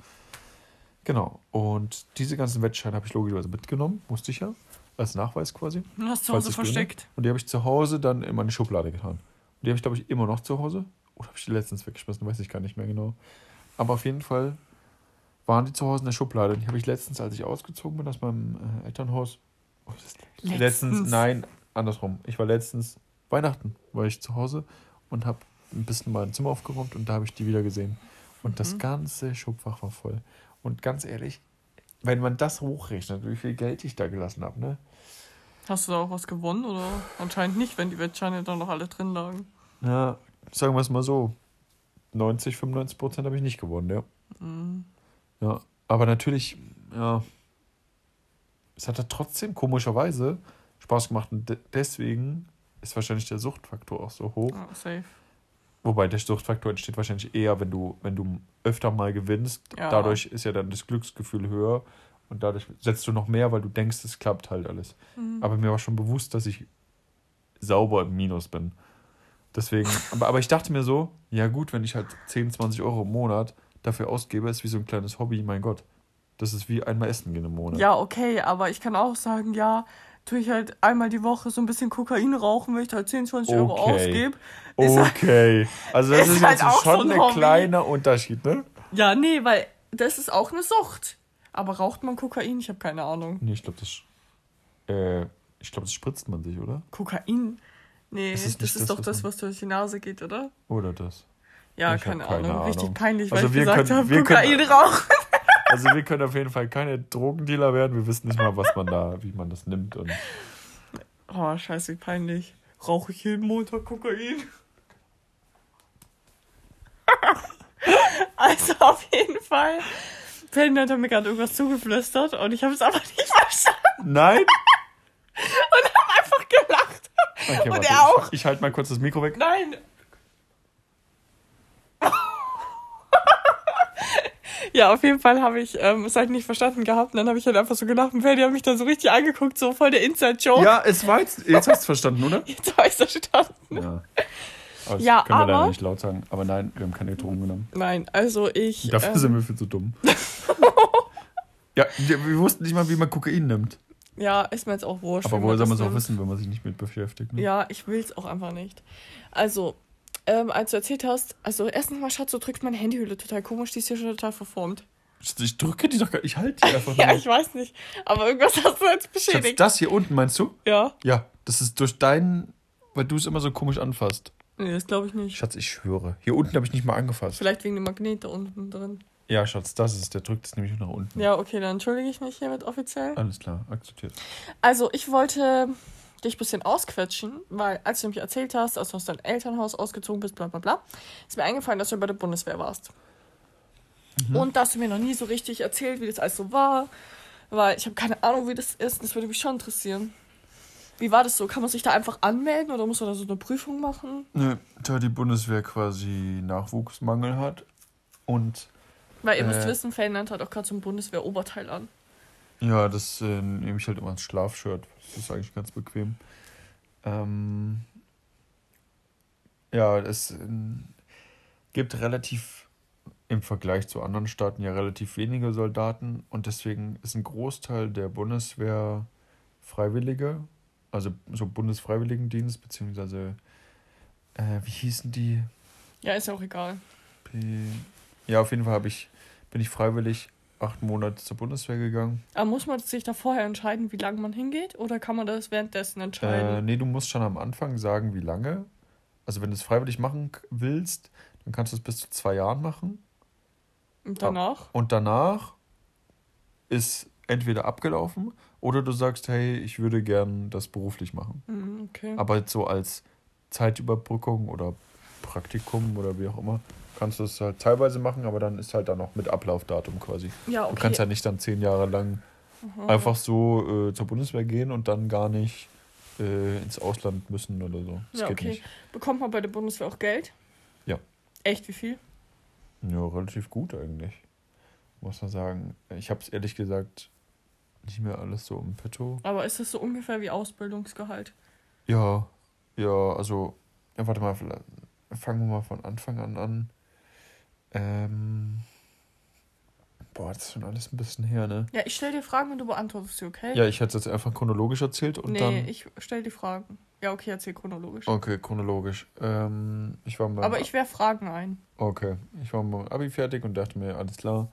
Genau. Und diese ganzen Wettscheine habe ich logischerweise mitgenommen, musste ich ja, als Nachweis quasi. Du hast zu Hause versteckt. Und die habe ich zu Hause dann in meine Schublade getan. Und die habe ich, glaube ich, immer noch zu Hause. Oder habe ich die letztens weggeschmissen? Weiß ich gar nicht mehr genau. Aber auf jeden Fall waren die zu Hause in der Schublade. Die habe ich letztens, als ich ausgezogen bin aus meinem äh, Elternhaus. Oh, das letztens. Letztens. nein, andersrum. Ich war letztens Weihnachten, war ich zu Hause und habe ein bisschen mein Zimmer aufgeräumt und da habe ich die wieder gesehen. Und das Mhm. ganze Schubfach war voll. Und ganz ehrlich, wenn man das hochrechnet, wie viel Geld ich da gelassen habe, ne? Hast du da auch was gewonnen oder anscheinend nicht, wenn die Wettscheine dann noch alle drin lagen? Ja, sagen wir es mal so. 90, 95 Prozent habe ich nicht gewonnen, ja. Mhm. Ja, aber natürlich, ja, es hat ja trotzdem komischerweise Spaß gemacht und de deswegen ist wahrscheinlich der Suchtfaktor auch so hoch. Ja, safe. Wobei der Suchtfaktor entsteht wahrscheinlich eher, wenn du, wenn du öfter mal gewinnst. Ja. Dadurch ist ja dann das Glücksgefühl höher und dadurch setzt du noch mehr, weil du denkst, es klappt halt alles. Mhm. Aber mir war schon bewusst, dass ich sauber im Minus bin. Deswegen, aber, aber ich dachte mir so, ja gut, wenn ich halt 10, 20 Euro im Monat dafür ausgebe, ist wie so ein kleines Hobby, mein Gott. Das ist wie einmal essen gehen im Monat. Ja, okay, aber ich kann auch sagen, ja, tue ich halt einmal die Woche so ein bisschen Kokain rauchen, wenn ich halt 10, 20 Euro Okay. ausgebe. Ist halt- Okay. Also das ist ist, halt jetzt schon so ein kleiner Unterschied, ne? Ja, nee, weil das ist auch eine Sucht. Aber raucht man Kokain? Ich habe keine Ahnung. Nee, ich glaube, das, äh, ich glaube, das spritzt man sich, oder? Kokain? Nee, Ist das es ist, das, doch was das, was durch die Nase geht, oder? Oder das? Ja, keine, keine Ahnung. Richtig Ahnung. peinlich, weil Also ich wir gesagt können- habe, wir Kokain können- rauchen. Also wir können auf jeden Fall keine Drogendealer werden. Wir wissen nicht mal, was man da, wie man das nimmt. Und Oh, scheiße, wie peinlich. Rauche ich jeden Montag Kokain? also auf jeden Fall. Penny hat mir gerade irgendwas zugeflüstert und ich habe es aber nicht verstanden Nein? und habe einfach gelacht. Okay, Und warte, er auch. Ich, ich halte mal kurz das Mikro weg. Nein. Ja, auf jeden Fall habe ich ähm, es halt nicht verstanden gehabt. Und dann habe ich halt einfach so gedacht, und Ferdi hat mich dann so richtig angeguckt, so voll der Inside-Joke. Ja, es war jetzt, jetzt hast du es verstanden, oder? Jetzt habe ich es verstanden. Ja. Aber das Ja, können wir leider aber- nicht laut sagen. Aber nein, wir haben keine Drogen genommen. Nein, also ich. Dafür ähm, sind wir viel zu dumm. ja, wir wir wussten nicht mal, wie man Kokain nimmt. ja, ist mir jetzt auch wurscht. Aber woher soll man es auch wissen, wenn man sich nicht mit beschäftigt? Ne? Ja, ich will es auch einfach nicht. Also, ähm, als du erzählt hast, also erstens mal, Schatz, du drückst meine Handyhülle total komisch, die ist hier schon total verformt. Ich drücke die doch gar Ich halte die einfach Ja, ich weiß nicht. Aber irgendwas hast du jetzt Schatz, beschädigt. das hier unten, meinst du? Ja. Ja, das ist durch deinen, weil du es immer so komisch anfasst. Nee, das glaube ich nicht. Schatz, ich schwöre. Hier unten habe ich nicht mal angefasst. Vielleicht wegen dem Magnet da unten drin. Ja, Schatz, das ist, der drückt es nämlich nach unten. Ja, okay, dann entschuldige ich mich hiermit offiziell. Alles klar, akzeptiert. Also, ich wollte dich ein bisschen ausquetschen, weil als du mich erzählt hast, als du aus deinem Elternhaus ausgezogen bist, bla bla bla, ist mir eingefallen, dass du bei der Bundeswehr warst. Und dass du mir noch nie so richtig erzählt, wie das alles so war, weil ich habe keine Ahnung, wie das ist. Das würde mich schon interessieren. Wie war das so? Kann man sich da einfach anmelden oder muss man da so eine Prüfung machen? Nö, da die Bundeswehr quasi Nachwuchsmangel hat und Weil ihr müsst Äh. wissen, Ferdinand hat auch gerade so ein Bundeswehr-Oberteil an. Ja, das äh, nehme ich halt immer als Schlafshirt. Das ist eigentlich ganz bequem. Ähm, ja, es ähm, gibt relativ im Vergleich zu anderen Staaten ja relativ wenige Soldaten und deswegen ist ein Großteil der Bundeswehr Freiwillige, also so Bundesfreiwilligendienst, beziehungsweise, äh, wie hießen die? Ja, ist auch egal. P ja, auf jeden Fall habe ich, bin ich freiwillig acht Monate zur Bundeswehr gegangen. Aber muss man sich da vorher entscheiden, wie lange man hingeht? Oder kann man das währenddessen Äh, entscheiden? nee, du musst schon am Anfang sagen, wie lange. Also wenn du es freiwillig machen willst, dann kannst du es bis zu zwei Jahren machen. Und danach? Und danach ist entweder abgelaufen oder du sagst, hey, ich würde gern das beruflich machen. Mhm, okay. Aber so als Zeitüberbrückung oder Praktikum oder wie auch immer, kannst du es halt teilweise machen, aber dann ist halt dann noch mit Ablaufdatum quasi. ja, okay. Du kannst ja nicht dann zehn Jahre lang Mhm. einfach so äh, zur Bundeswehr gehen und dann gar nicht äh, ins Ausland müssen oder so. Das Ja, geht okay. nicht. Bekommt man bei der Bundeswehr auch Geld? Ja. Echt, wie viel? Ja, relativ gut eigentlich. Muss man sagen. Ich habe es ehrlich gesagt nicht mehr alles so im Petto. Aber ist das so ungefähr wie Ausbildungsgehalt? Ja, ja, also, ja, warte mal, fangen wir mal von Anfang an an. Ähm, boah, das ist schon alles ein bisschen her, ne? Ja, ich stelle dir Fragen und du beantwortest sie, okay? Ja, ich hätte es jetzt einfach chronologisch erzählt und nee, dann. ich stelle die Fragen. Ja, okay, erzähl chronologisch. Okay, chronologisch. Ähm, ich war mal. Aber ich werf Fragen ein. Okay, ich war meinem Abi fertig und dachte mir, alles klar,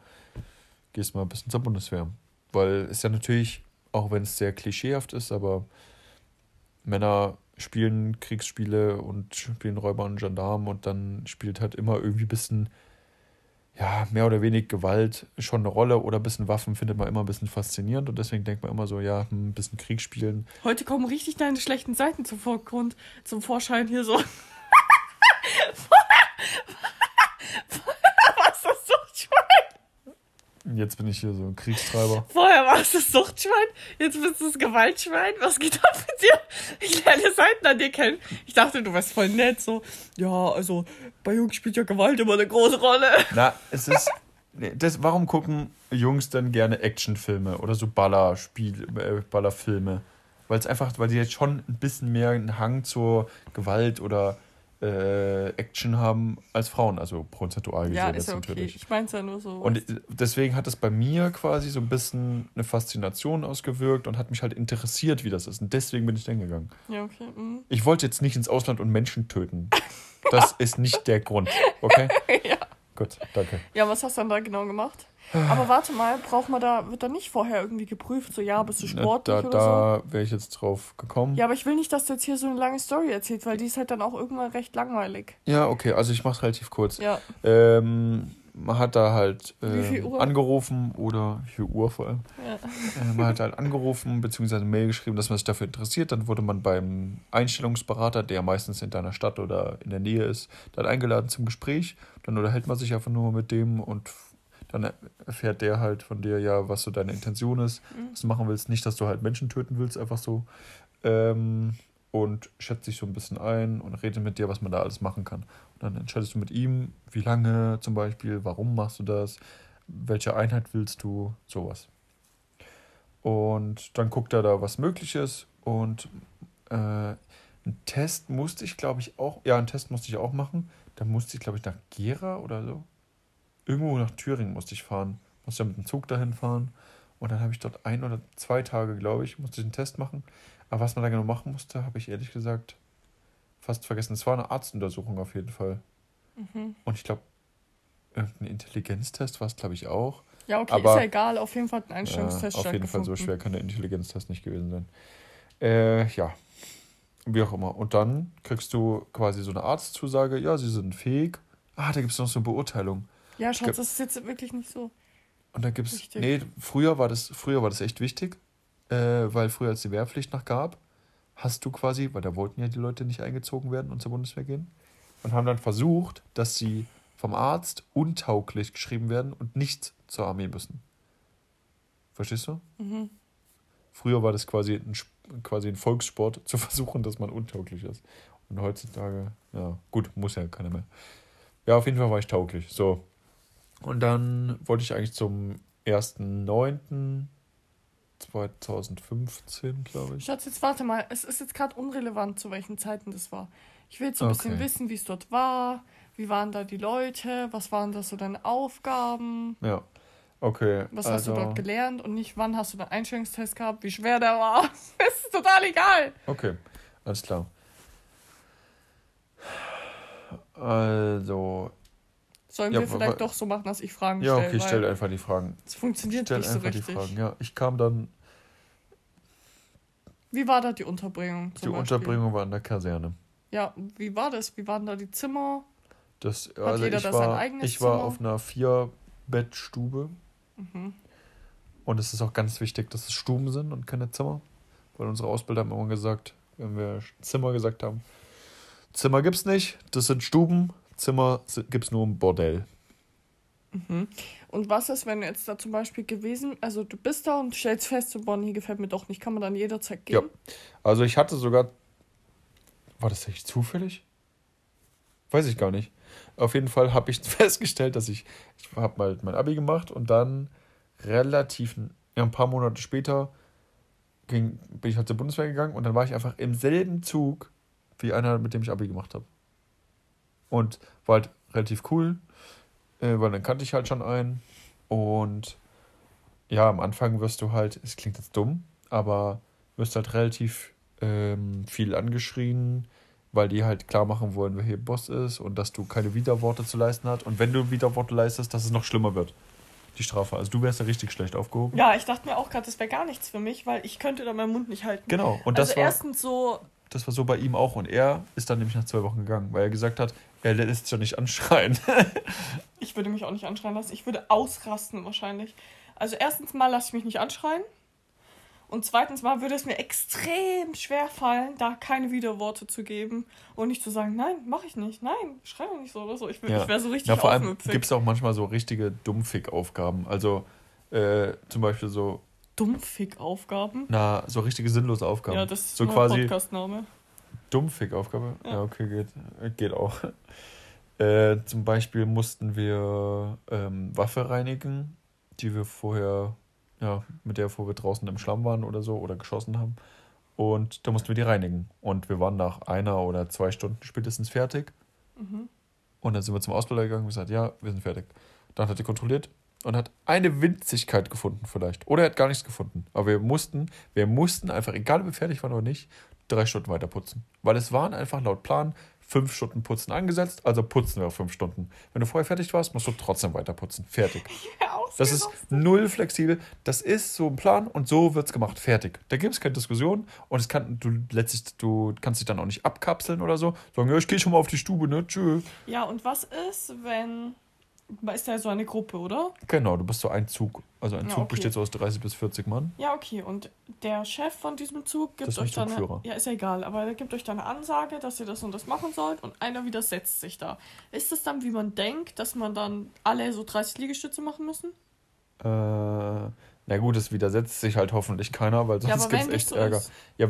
gehst mal ein bisschen zur Bundeswehr. Weil es ja natürlich, auch wenn es sehr klischeehaft ist, aber Männer spielen Kriegsspiele und spielen Räuber und Gendarmen und dann spielt halt immer irgendwie ein bisschen, ja, mehr oder weniger Gewalt schon eine Rolle oder ein bisschen Waffen findet man immer ein bisschen faszinierend und deswegen denkt man immer so, ja, hm, ein bisschen Krieg spielen. Heute kommen richtig deine schlechten Seiten zum Vorgrund, zum Vorschein hier so. Jetzt bin ich hier so ein Kriegstreiber. Vorher warst du Suchtschwein, jetzt bist du das Gewaltschwein. Was geht ab mit dir? Ich lerne Seiten an dir kennen. Ich dachte, du wärst voll nett, so. Ja, also bei Jungs spielt ja Gewalt immer eine große Rolle. Na, es ist. Das, warum gucken Jungs dann gerne Actionfilme oder so Ballerspiel, äh, Ballerfilme? Weil es einfach, weil sie jetzt schon ein bisschen mehr einen Hang zur Gewalt oder äh, Action haben als Frauen, also prozentual gesehen Ja, ist ja okay. natürlich. Ich mein's ja nur so. Und deswegen hat es bei mir quasi so ein bisschen eine Faszination ausgewirkt und hat mich halt interessiert, wie das ist. Und deswegen bin ich dann gegangen. ja, okay. mhm. Ich wollte jetzt nicht ins Ausland und Menschen töten. Das ist nicht der Grund. Okay? ja. Gut, danke. ja, was hast du dann da genau gemacht? Aber warte mal, braucht man da, wird da nicht vorher irgendwie geprüft, so ja, bist du sportlich da oder da wäre ich jetzt drauf gekommen. so? Ja, aber ich will nicht, dass du jetzt hier so eine lange Story erzählst, weil die ist halt dann auch irgendwann recht langweilig. Ja, okay, also ich mache relativ kurz. Ja, Ähm, man hat da halt Uhr? angerufen oder wie viel Uhr vor allem. ja. Äh, man hat halt angerufen bzw. eine Mail geschrieben, dass man sich dafür interessiert. Dann wurde man beim Einstellungsberater, der meistens in deiner Stadt oder in der Nähe ist, dann eingeladen zum Gespräch. Dann unterhält man sich einfach nur mit dem und dann erfährt der halt von dir, ja, was so deine Intention ist, Mhm. was du machen willst. Nicht, dass du halt Menschen töten willst, einfach so. Ähm, und schätzt sich so ein bisschen ein und redet mit dir, was man da alles machen kann. Und dann entscheidest du mit ihm, wie lange zum Beispiel, warum machst du das. welche Einheit willst du, sowas. Und dann guckt er da, was möglich ist. Und äh, einen Test musste ich, glaube ich, auch, ja, einen Test musste ich auch machen. Da musste ich, glaube ich, nach Gera oder so. Irgendwo nach Thüringen musste ich fahren. Musste ja mit dem Zug dahin fahren. Und dann habe ich dort ein oder zwei Tage, glaube ich, musste ich einen Test machen. Aber was man da genau machen musste, habe ich ehrlich gesagt fast vergessen. Es war eine Arztuntersuchung auf jeden Fall. Mhm. Und ich glaube, irgendein Intelligenztest war es, glaube ich, auch. Ja, okay, Aber- ist ja egal. Auf jeden Fall hat ein Einstellungstest Ja, auf jeden Fall so schwer kann der Intelligenztest nicht gewesen sein. Äh, ja. Wie auch immer. Und dann kriegst du quasi so eine Arztzusage, ja, sie sind fähig. Ah, da gibt es noch so eine Beurteilung. Ja, Schatz, das ist jetzt wirklich nicht so. Und da gibt es. Wichtig. Nee, früher war das, früher war das echt wichtig, äh, weil früher, als die Wehrpflicht noch gab, hast du quasi, weil da wollten ja die Leute nicht eingezogen werden und zur Bundeswehr gehen, und haben dann versucht, dass sie vom Arzt untauglich geschrieben werden und nicht zur Armee müssen. Verstehst du? Mhm. Früher war das quasi ein, quasi ein Volkssport, zu versuchen, dass man untauglich ist. Und heutzutage, ja, gut, muss ja keiner mehr. Ja, auf jeden Fall war ich tauglich. So. Und dann wollte ich eigentlich zum 1.9.2015, glaube ich. Schatz, jetzt warte mal. Es ist jetzt gerade unrelevant, zu welchen Zeiten das war. Ich will jetzt so ein bisschen Okay. wissen, wie es dort war. Wie waren da die Leute? Was waren da so deine Aufgaben? Ja. Okay. Was also, hast du dort gelernt? Und nicht, wann hast du den Einstellungstest gehabt? Wie schwer der war? Das ist total egal. Okay, alles klar. Also, Sollen Ja, wir vielleicht doch so machen, dass ich Fragen ja, stelle? okay, ich weil stelle einfach die Fragen. Es funktioniert Stell nicht so einfach die richtig. Fragen. Ja, ich kam dann, Wie war da die Unterbringung? die Beispiel? Unterbringung war in der Kaserne. Ja, wie war das? Wie waren da die Zimmer? Das, also jeder ich da sein war, eigenes ich war Zimmer? auf einer Vier-Bettstube Mhm. und es ist auch ganz wichtig, dass es Stuben sind und keine Zimmer, weil unsere Ausbilder haben immer gesagt, wenn wir Zimmer gesagt haben, Zimmer gibt's nicht, das sind Stuben, Zimmer si- gibt's nur im Bordell. Mhm. Und was ist, wenn du jetzt da zum Beispiel gewesen, also du bist da und stellst fest, so, boah, hier gefällt mir doch nicht, kann man dann jederzeit gehen? Ja. Also ich hatte sogar, war das echt zufällig? Weiß ich gar nicht. Auf jeden Fall habe ich festgestellt, dass ich, ich habe mal mein Abi gemacht und dann relativ, ja, ein paar Monate später ging, bin ich halt zur Bundeswehr gegangen und dann war ich einfach im selben Zug wie einer, mit dem ich Abi gemacht habe. Und war halt relativ cool, äh, weil dann kannte ich halt schon einen. Und ja, am Anfang wirst du halt, es klingt jetzt dumm, aber wirst halt relativ ähm, viel angeschrien, weil die halt klar machen wollen, wer hier Boss ist und dass du keine Widerworte zu leisten hast. Und wenn du Widerworte leistest, dass es noch schlimmer wird. Die Strafe. Also du wärst ja richtig schlecht aufgehoben. Ja, ich dachte mir auch gerade, das wäre gar nichts für mich, weil ich könnte da meinen Mund nicht halten. Genau. Und das also war, erstens so, das war so bei ihm auch. Und er ist dann nämlich nach zwei Wochen gegangen, weil er gesagt hat, er lässt sich ja nicht anschreien. ich würde mich auch nicht anschreien lassen, ich würde ausrasten wahrscheinlich. Also erstens mal lasse ich mich nicht anschreien. Und zweitens mal würde es mir extrem schwer fallen, da keine Widerworte zu geben und nicht zu sagen, nein, mache ich nicht, nein, schrei doch nicht so oder so. Ich, Ja. ich wäre so richtig Ja, vor allem gibt es auch manchmal so richtige Dummfick-Aufgaben. Also äh, zum Beispiel so, Dummfick-Aufgaben. na, so richtige sinnlose Aufgaben. Ja, das ist so quasi Podcastname. Dummfick-Aufgabe? Ja. Ja. okay, geht, geht auch. Äh, zum Beispiel mussten wir ähm, Waffe reinigen, die wir vorher, ja, mit der vorher wir draußen im Schlamm waren oder so oder geschossen haben. Und da mussten wir die reinigen. Und wir waren nach einer oder zwei Stunden spätestens fertig. Mhm. Und dann sind wir zum Ausbilder gegangen und gesagt, ja, wir sind fertig. Dann hat er kontrolliert und hat eine Winzigkeit gefunden vielleicht. Oder er hat gar nichts gefunden. Aber wir mussten, wir mussten einfach, egal ob wir fertig waren oder nicht, drei Stunden weiter putzen. Weil es waren einfach laut Plan fünf Stunden putzen angesetzt, also putzen wir auf fünf Stunden. Wenn du vorher fertig warst, musst du trotzdem weiter putzen. Fertig. Das ist null flexibel. Das ist so ein Plan und so wird es gemacht. Fertig. Da gibt es keine Diskussion und es kann, du letztlich, du kannst dich dann auch nicht abkapseln oder so. Sagen, ja, ich gehe schon mal auf die Stube, ne? Tschö. Ja, und was ist, wenn. Ist ja so eine Gruppe, oder? Genau, du bist so ein Zug. Also ein Ja, Zug okay. besteht so aus 30 bis 40 Mann. Ja, okay. Und der Chef von diesem Zug gibt Das euch dann. Eine, ja, ist ja egal, aber der gibt euch dann eine Ansage, dass ihr das und das machen sollt und einer widersetzt sich da. Ist es dann, wie man denkt, dass man dann alle so 30 Liegestütze machen müssen? Äh, na gut, es widersetzt sich halt hoffentlich keiner, weil sonst ja, gibt es echt so Ärger. ist. Ja,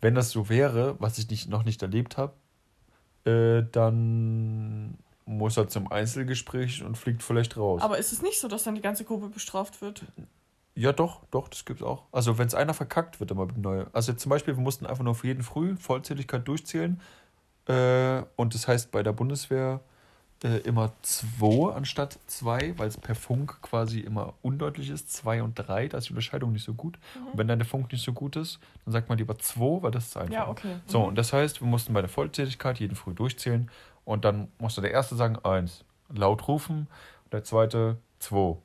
wenn das so wäre, was ich nicht, noch nicht erlebt habe, äh, dann muss er zum Einzelgespräch und fliegt vielleicht raus. Aber ist es nicht so, dass dann die ganze Gruppe bestraft wird? Ja, doch, doch, das gibt's auch. Also, wenn es einer verkackt, wird immer neu. Also, zum Beispiel, wir mussten einfach nur für jeden Früh Vollzähligkeit durchzählen. Äh, und das heißt bei der Bundeswehr äh, immer zwei anstatt zwei, weil es per Funk quasi immer undeutlich ist. Zwei und drei, da ist die Unterscheidung nicht so gut. Mhm. Und wenn dann der Funk nicht so gut ist, dann sagt man lieber zwei, weil das ist einfach. Ja, okay. So, Mhm. und das heißt, wir mussten bei der Vollzähligkeit jeden Früh durchzählen. Und dann musste der Erste sagen, eins, laut rufen. Der Zweite, zwei.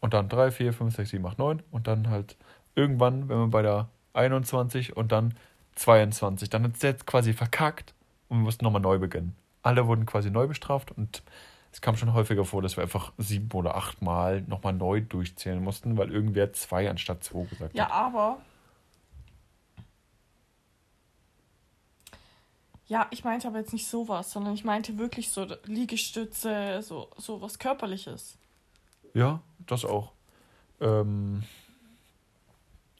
Und dann drei, vier, fünf, sechs, sieben, acht, neun. Und dann halt irgendwann, wenn wir bei der 21 und dann 22, dann hat es jetzt quasi verkackt und wir mussten nochmal neu beginnen. Alle wurden quasi neu bestraft und es kam schon häufiger vor, dass wir einfach sieben oder acht Mal nochmal neu durchzählen mussten, weil irgendwer zwei anstatt zwei gesagt Ja, hat. aber. Ja, ich meinte aber jetzt nicht sowas, sondern ich meinte wirklich so Liegestütze, so, so was Körperliches. Ja, das auch. Ähm,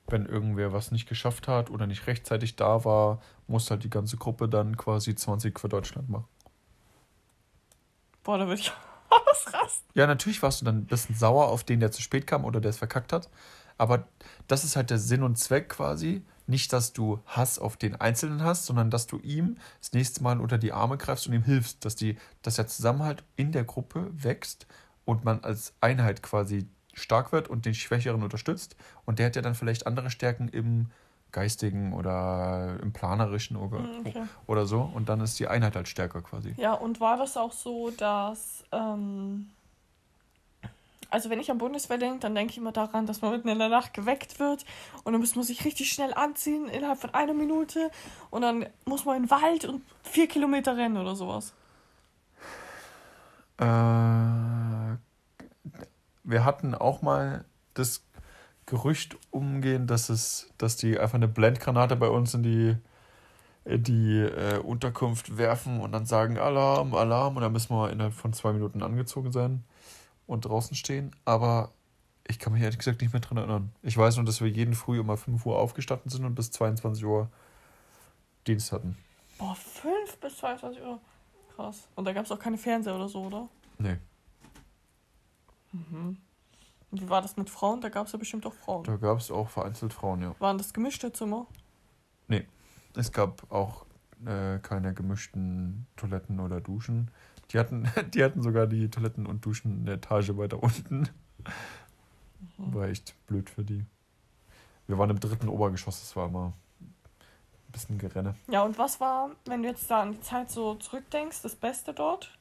wenn irgendwer was nicht geschafft hat oder nicht rechtzeitig da war, muss halt die ganze Gruppe dann quasi 20 für Deutschland machen. Boah, da würde ich ausrasten. Ja, natürlich warst du dann ein bisschen sauer auf den, der zu spät kam oder der es verkackt hat. Aber das ist halt der Sinn und Zweck quasi. Nicht, dass du Hass auf den Einzelnen hast, sondern dass du ihm das nächste Mal unter die Arme greifst und ihm hilfst, dass, die, dass der Zusammenhalt in der Gruppe wächst und man als Einheit quasi stark wird und den Schwächeren unterstützt. Und der hat ja dann vielleicht andere Stärken im Geistigen oder im Planerischen oder, Mm, okay. oder so. Und dann ist die Einheit halt stärker quasi. Ja, und war das auch so, dass. Ähm, also, wenn ich an Bundeswehr denke, dann denke ich immer daran, dass man mitten in der Nacht geweckt wird und dann muss man sich richtig schnell anziehen innerhalb von einer Minute und dann muss man in den Wald und vier Kilometer rennen oder sowas. Äh, wir hatten auch mal das Gerücht umgehen, dass es, dass die einfach eine Blendgranate bei uns in die, die äh, Unterkunft werfen und dann sagen Alarm, Alarm und dann müssen wir innerhalb von zwei Minuten angezogen sein und draußen stehen. Aber ich kann mich ehrlich gesagt nicht mehr dran erinnern. Ich weiß nur, dass wir jeden Früh immer 5 Uhr aufgestanden sind und bis 22 Uhr Dienst hatten. Boah, 5 bis 22 Uhr. Krass. Und da gab es auch keine Fernseher oder so, oder? Nee, Mhm. Und wie war das mit Frauen? Da gab es ja bestimmt auch Frauen. da gab es auch vereinzelt Frauen, ja. Waren das gemischte Zimmer? Es gab auch äh, keine gemischten Toiletten oder Duschen. Die hatten, die hatten sogar die Toiletten und Duschen eine Etage weiter unten. War echt blöd für die. Wir waren im dritten Obergeschoss, das war immer ein bisschen Gerenne. Ja, und was war, wenn du jetzt da an die Zeit so zurückdenkst, das Beste dort?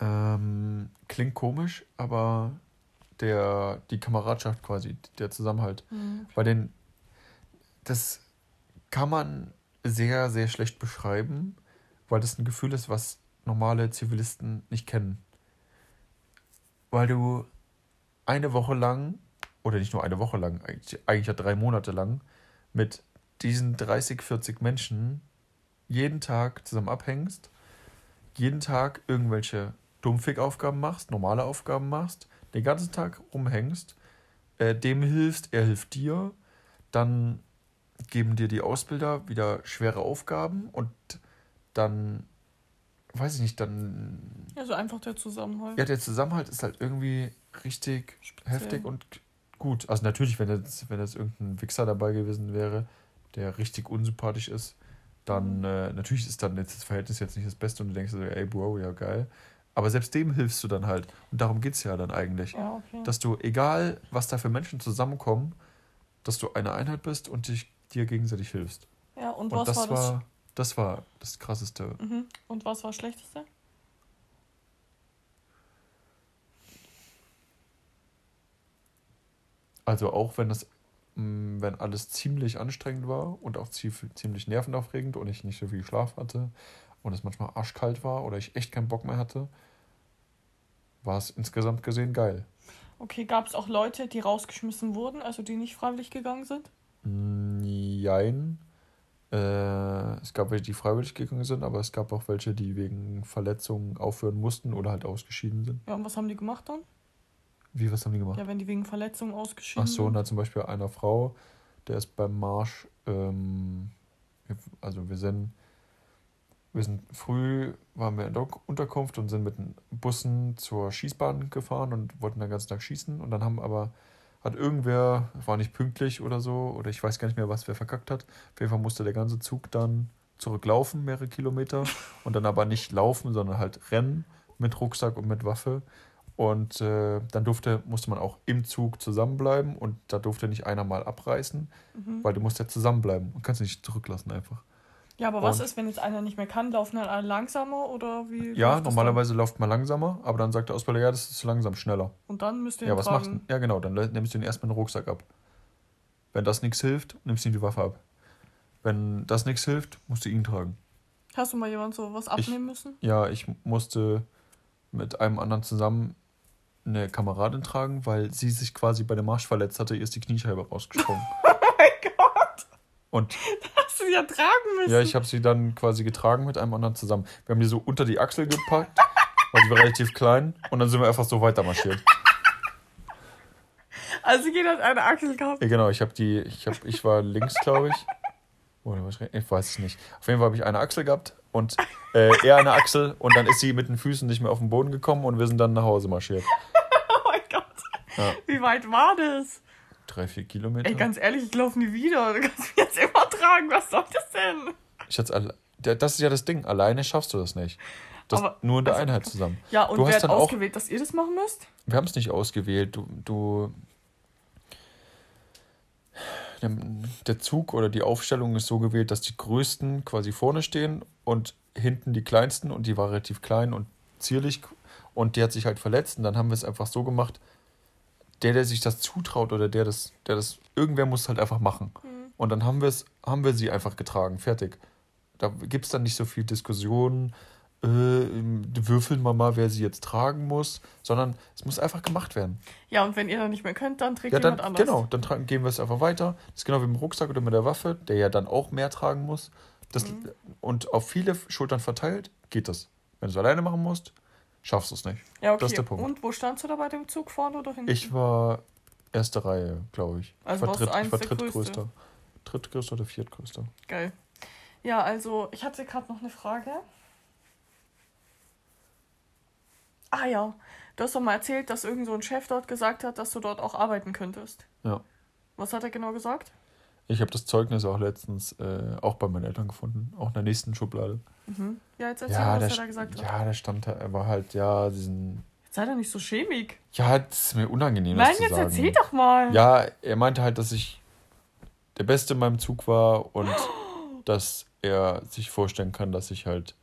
Ähm, klingt komisch, aber der, die Kameradschaft quasi, der Zusammenhalt. Mhm. Bei den, das kann man sehr, sehr schlecht beschreiben, weil das ein Gefühl ist, was normale Zivilisten nicht kennen. Weil du eine Woche lang, oder nicht nur eine Woche lang, eigentlich, ja drei Monate lang, mit diesen 30, 40 Menschen jeden Tag zusammen abhängst, jeden Tag irgendwelche Dummfig-Aufgaben machst, normale Aufgaben machst, den ganzen Tag rumhängst, äh, dem hilfst, er hilft dir, dann geben dir die Ausbilder wieder schwere Aufgaben und dann, weiß ich nicht, dann, Also einfach der Zusammenhalt. ja, der Zusammenhalt ist halt irgendwie richtig Speziell. heftig und gut. Also natürlich, wenn jetzt, wenn jetzt irgendein Wichser dabei gewesen wäre, der richtig unsympathisch ist, dann äh, natürlich ist dann jetzt das Verhältnis jetzt nicht das Beste und du denkst so, ey Bro, ja geil. Aber selbst dem hilfst du dann halt. Und darum geht es ja dann eigentlich. Ja, okay. Dass du, egal was da für Menschen zusammenkommen, dass du eine Einheit bist und dich dir gegenseitig hilfst. ja, und, Und was das war war, das? war das krasseste. Mhm. Und was war das Schlechteste? Also auch wenn das, mh, wenn alles ziemlich anstrengend war und auch zie- ziemlich nervenaufregend und ich nicht so viel Schlaf hatte und es manchmal arschkalt war oder ich echt keinen Bock mehr hatte, war es insgesamt gesehen geil. Okay, gab es auch Leute, die rausgeschmissen wurden, also die nicht freiwillig gegangen sind? Jein. Äh, es gab welche, die freiwillig gegangen sind, aber es gab auch welche, die wegen Verletzungen aufhören mussten oder halt ausgeschieden sind. Ja, und was haben die gemacht dann? Wie, was haben die gemacht? Ja, wenn die wegen Verletzungen ausgeschieden Ach so, sind. na zum Beispiel einer Frau, der ist beim Marsch, ähm, also wir sind wir sind früh, waren wir in der Unterkunft und sind mit den Bussen zur Schießbahn gefahren und wollten den ganzen Tag schießen. Und dann haben aber, hat irgendwer, war nicht pünktlich oder so, oder ich weiß gar nicht mehr, was wer verkackt hat. Auf jeden Fall musste der ganze Zug dann zurücklaufen, mehrere Kilometer. Und dann aber nicht laufen, sondern halt rennen mit Rucksack und mit Waffe. Und äh, dann durfte, musste man auch im Zug zusammenbleiben und da durfte nicht einer mal abreißen, Mhm. weil du musst ja zusammenbleiben und kannst nicht zurücklassen einfach. Ja, aber was Und- ist, wenn jetzt einer nicht mehr kann? Laufen dann alle langsamer oder wie? Ja, normalerweise läuft man langsamer, aber dann sagt der Ausbilder, ja, das ist zu langsam, schneller. Dann? Und dann müsst ihr ihn Ja, was tragen. machst du? Ja, genau, dann nimmst du ihn erstmal den Rucksack ab. Wenn das nichts hilft, nimmst du ihm die Waffe ab. Wenn das nichts hilft, musst du ihn tragen. Hast du mal jemand so was abnehmen müssen? Ja, ich musste mit einem anderen zusammen eine Kameradin tragen, weil sie sich quasi bei dem Marsch verletzt hatte, ihr ist die Kniescheibe rausgesprungen. Oh mein Gott, Und sie ja tragen müssen. ja, ich habe sie dann quasi getragen mit einem anderen zusammen. Wir haben die so unter die Achsel gepackt, weil sie war relativ klein und dann sind wir einfach so weiter marschiert. Also jeder hat eine Achsel gehabt. Ja, genau, ich habe die, ich habe, ich war links, glaube ich. Oder was? Ich weiß es nicht. Auf jeden Fall habe ich eine Achsel gehabt und äh, er eine Achsel und dann ist sie mit den Füßen nicht mehr auf den Boden gekommen und wir sind dann nach Hause marschiert. Oh mein Gott. Ja. Wie weit war das? Drei, vier Kilometer. Ey, ganz ehrlich, ich laufe nie wieder. Du kannst mich jetzt immer tragen. Was soll das denn? Der- das ist ja das Ding. Alleine schaffst du das nicht. Das Aber- nur in der also- Einheit zusammen. Ja, und Du wer hast hat dann auch- ausgewählt, dass ihr das machen müsst? Wir haben es nicht ausgewählt. Du, du. Der Zug oder die Aufstellung ist so gewählt, dass die größten quasi vorne stehen und hinten die kleinsten und die war relativ klein und zierlich und die hat sich halt verletzt und dann haben wir es einfach so gemacht, der, der sich das zutraut oder der das, der das, irgendwer muss halt einfach machen. Und dann haben wir es, haben wir sie einfach getragen, fertig. Da gibt es dann nicht so viel Diskussion, äh, würfeln wir mal, wer sie jetzt tragen muss, sondern es muss einfach gemacht werden. Ja, und wenn ihr dann nicht mehr könnt, dann trägt Ja, dann, jemand anders. genau, dann tragen, geben wir es einfach weiter. Das ist genau wie mit dem Rucksack oder mit der Waffe, der ja dann auch mehr tragen muss. Das, Mhm. Und auf viele Schultern verteilt geht das. Wenn du es alleine machen musst, schaffst du es nicht. Ja, okay. Das ist der Punkt. Und wo standst du da bei dem Zug vorne oder hinten? Ich war erste Reihe, glaube ich. Also ich war, dritt, ich war drittgrößter. Drittgrößter oder viertgrößter. Geil. Ja, also ich hatte gerade noch eine Frage. Ah ja, du hast doch mal erzählt, dass irgend so ein Chef dort gesagt hat, dass du dort auch arbeiten könntest. Ja. Was hat er genau gesagt? Ich habe das Zeugnis auch letztens äh, auch bei meinen Eltern gefunden, auch in der nächsten Schublade. Mhm. Ja, jetzt erzähl Ja, mal, was er da gesagt hat. ja, der stand da, er war halt, ja, diesen. Jetzt sei doch nicht so schämig. Ja, das ist mir unangenehm. Nein, das zu jetzt sagen. erzähl doch mal. Ja, er meinte halt, dass ich der Beste in meinem Zug war und dass er sich vorstellen kann, dass ich halt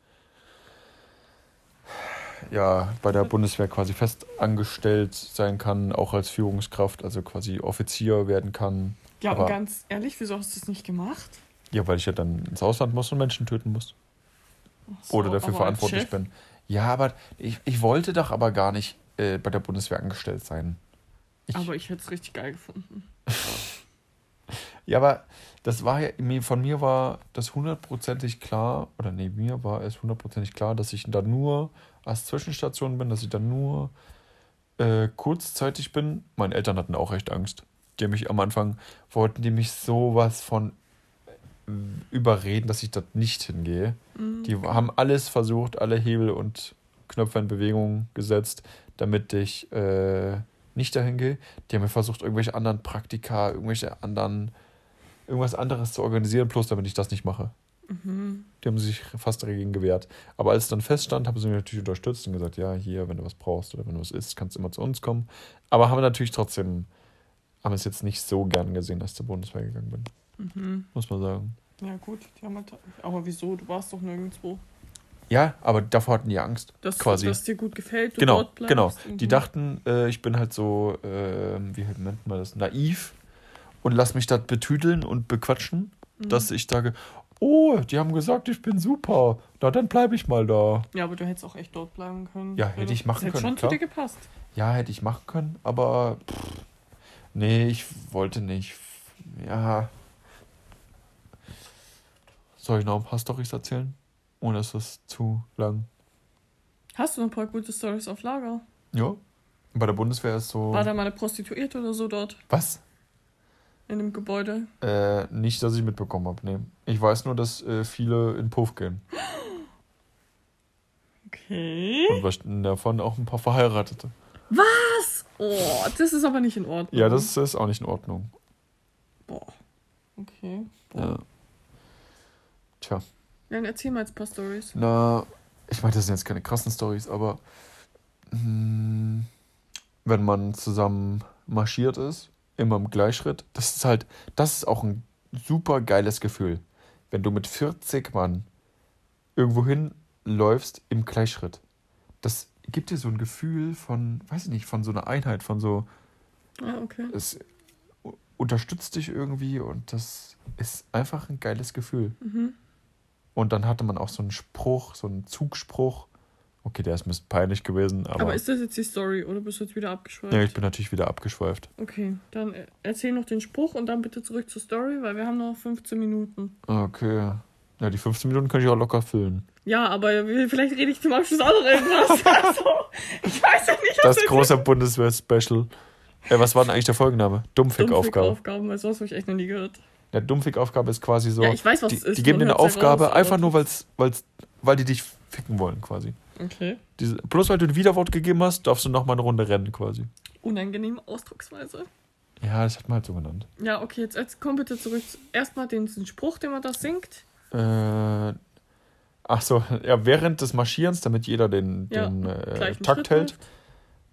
ja bei der Bundeswehr quasi fest angestellt sein kann, auch als Führungskraft, also quasi Offizier werden kann. Ja, aber- und ganz ehrlich, wieso hast du das nicht gemacht? Ja, weil ich ja dann ins Ausland muss und Menschen töten muss. So, Oder dafür aber verantwortlich bin. Ja, aber ich, ich wollte doch aber gar nicht äh, bei der Bundeswehr angestellt sein. Ich, Aber ich hätte es richtig geil gefunden. Ja, aber das war ja, von mir war das hundertprozentig klar, oder nee, mir war es hundertprozentig klar, dass ich da nur als Zwischenstation bin, dass ich da nur äh, kurzzeitig bin. Meine Eltern hatten auch echt Angst. Die haben mich am Anfang, wollten die mich sowas von überreden, dass ich dort nicht hingehe. Mhm. Die haben alles versucht, alle Hebel und Knöpfe in Bewegung gesetzt, damit ich äh, nicht dahin gehe. Die haben versucht, irgendwelche anderen Praktika, irgendwelche anderen, irgendwas anderes zu organisieren, bloß damit ich das nicht mache. Mhm. Die haben sich fast dagegen gewehrt. Aber als es dann feststand, haben sie mich natürlich unterstützt und gesagt, ja, hier, wenn du was brauchst oder wenn du was isst, kannst du immer zu uns kommen. Aber haben natürlich trotzdem, haben es jetzt nicht so gern gesehen, dass ich zur Bundeswehr gegangen bin, Mhm. muss man sagen. Ja, gut. Die haben halt, aber wieso? Du warst doch nirgendwo. Ja, aber davor hatten die Angst. Dass, quasi. dass dir gut gefällt, du genau, dort bleibst. genau. Die Mhm. dachten, äh, ich bin halt so, äh, wie nennt man das, naiv und lass mich da betüdeln und bequatschen, Mhm. dass ich sage, oh, die haben gesagt, ich bin super, na dann bleibe ich mal da. Ja, aber du hättest auch echt dort bleiben können. Ja, hätte das- ich machen das hätte können, schon klar. zu dir gepasst. Ja, hätte ich machen können, aber pff, nee, ich wollte nicht. Ja. Soll ich noch ein paar Storys erzählen? Ohne dass das zu lang. Hast du noch ein paar gute Stories auf Lager? Ja. Bei der Bundeswehr ist so. War da mal eine Prostituierte oder so dort Was? in dem Gebäude? Äh, nicht, dass ich mitbekommen habe, nee. Ich weiß nur, dass äh, viele in Puff gehen. Okay. Und davon auch ein paar Verheiratete. Was? Oh, das ist aber nicht in Ordnung. Ja, das ist auch nicht in Ordnung. Boah. Okay. Boah. Ja. Tja. Ja, dann erzähl mal jetzt ein paar Stories. Na, ich meine, das sind jetzt keine krassen Stories, aber mh, wenn man zusammen marschiert ist, immer im Gleichschritt, das ist halt, das ist auch ein super geiles Gefühl. Wenn du mit 40 Mann irgendwo hinläufst im Gleichschritt. Das gibt dir so ein Gefühl von, weiß ich nicht, von so einer Einheit, von so, Ah, okay. es unterstützt dich irgendwie und das ist einfach ein geiles Gefühl. Mhm. Und dann hatte man auch so einen Spruch, so einen Zugspruch. Okay, der ist ein bisschen peinlich gewesen, aber, Aber, ist das jetzt die Story oder bist du jetzt wieder abgeschweift? ja, ich bin natürlich wieder abgeschweift. Okay, dann äh, erzähl noch den Spruch und dann bitte zurück zur Story, weil wir haben noch 15 Minuten. Okay. Ja, die 15 Minuten kann ich auch locker füllen. Ja, aber vielleicht rede ich zum Abschluss auch noch irgendwas. Also, ich weiß ja nicht, was Das große Bundeswehr-Special. Äh, was war denn eigentlich der Folgenname? Dummfick-Aufgabe. Aufgaben, weil sowas habe ich echt noch nie gehört. Der Dummfick-Aufgabe ist quasi so. Ja, ich weiß, was die, es ist, die geben dir eine ja Aufgabe raus, einfach nur, weil's, weil's, weil die dich ficken wollen, quasi. Okay. Diese, bloß weil du ein Widerwort gegeben hast, darfst du noch mal eine Runde rennen, quasi. Unangenehme Ausdrucksweise. Ja, das hat man halt so genannt. Ja, okay, jetzt, jetzt komm bitte zurück. Erstmal den, den Spruch, den man da singt. Äh, ach so, ja, während des Marschierens, damit jeder den, Ja, den äh, Takt Schritt hält.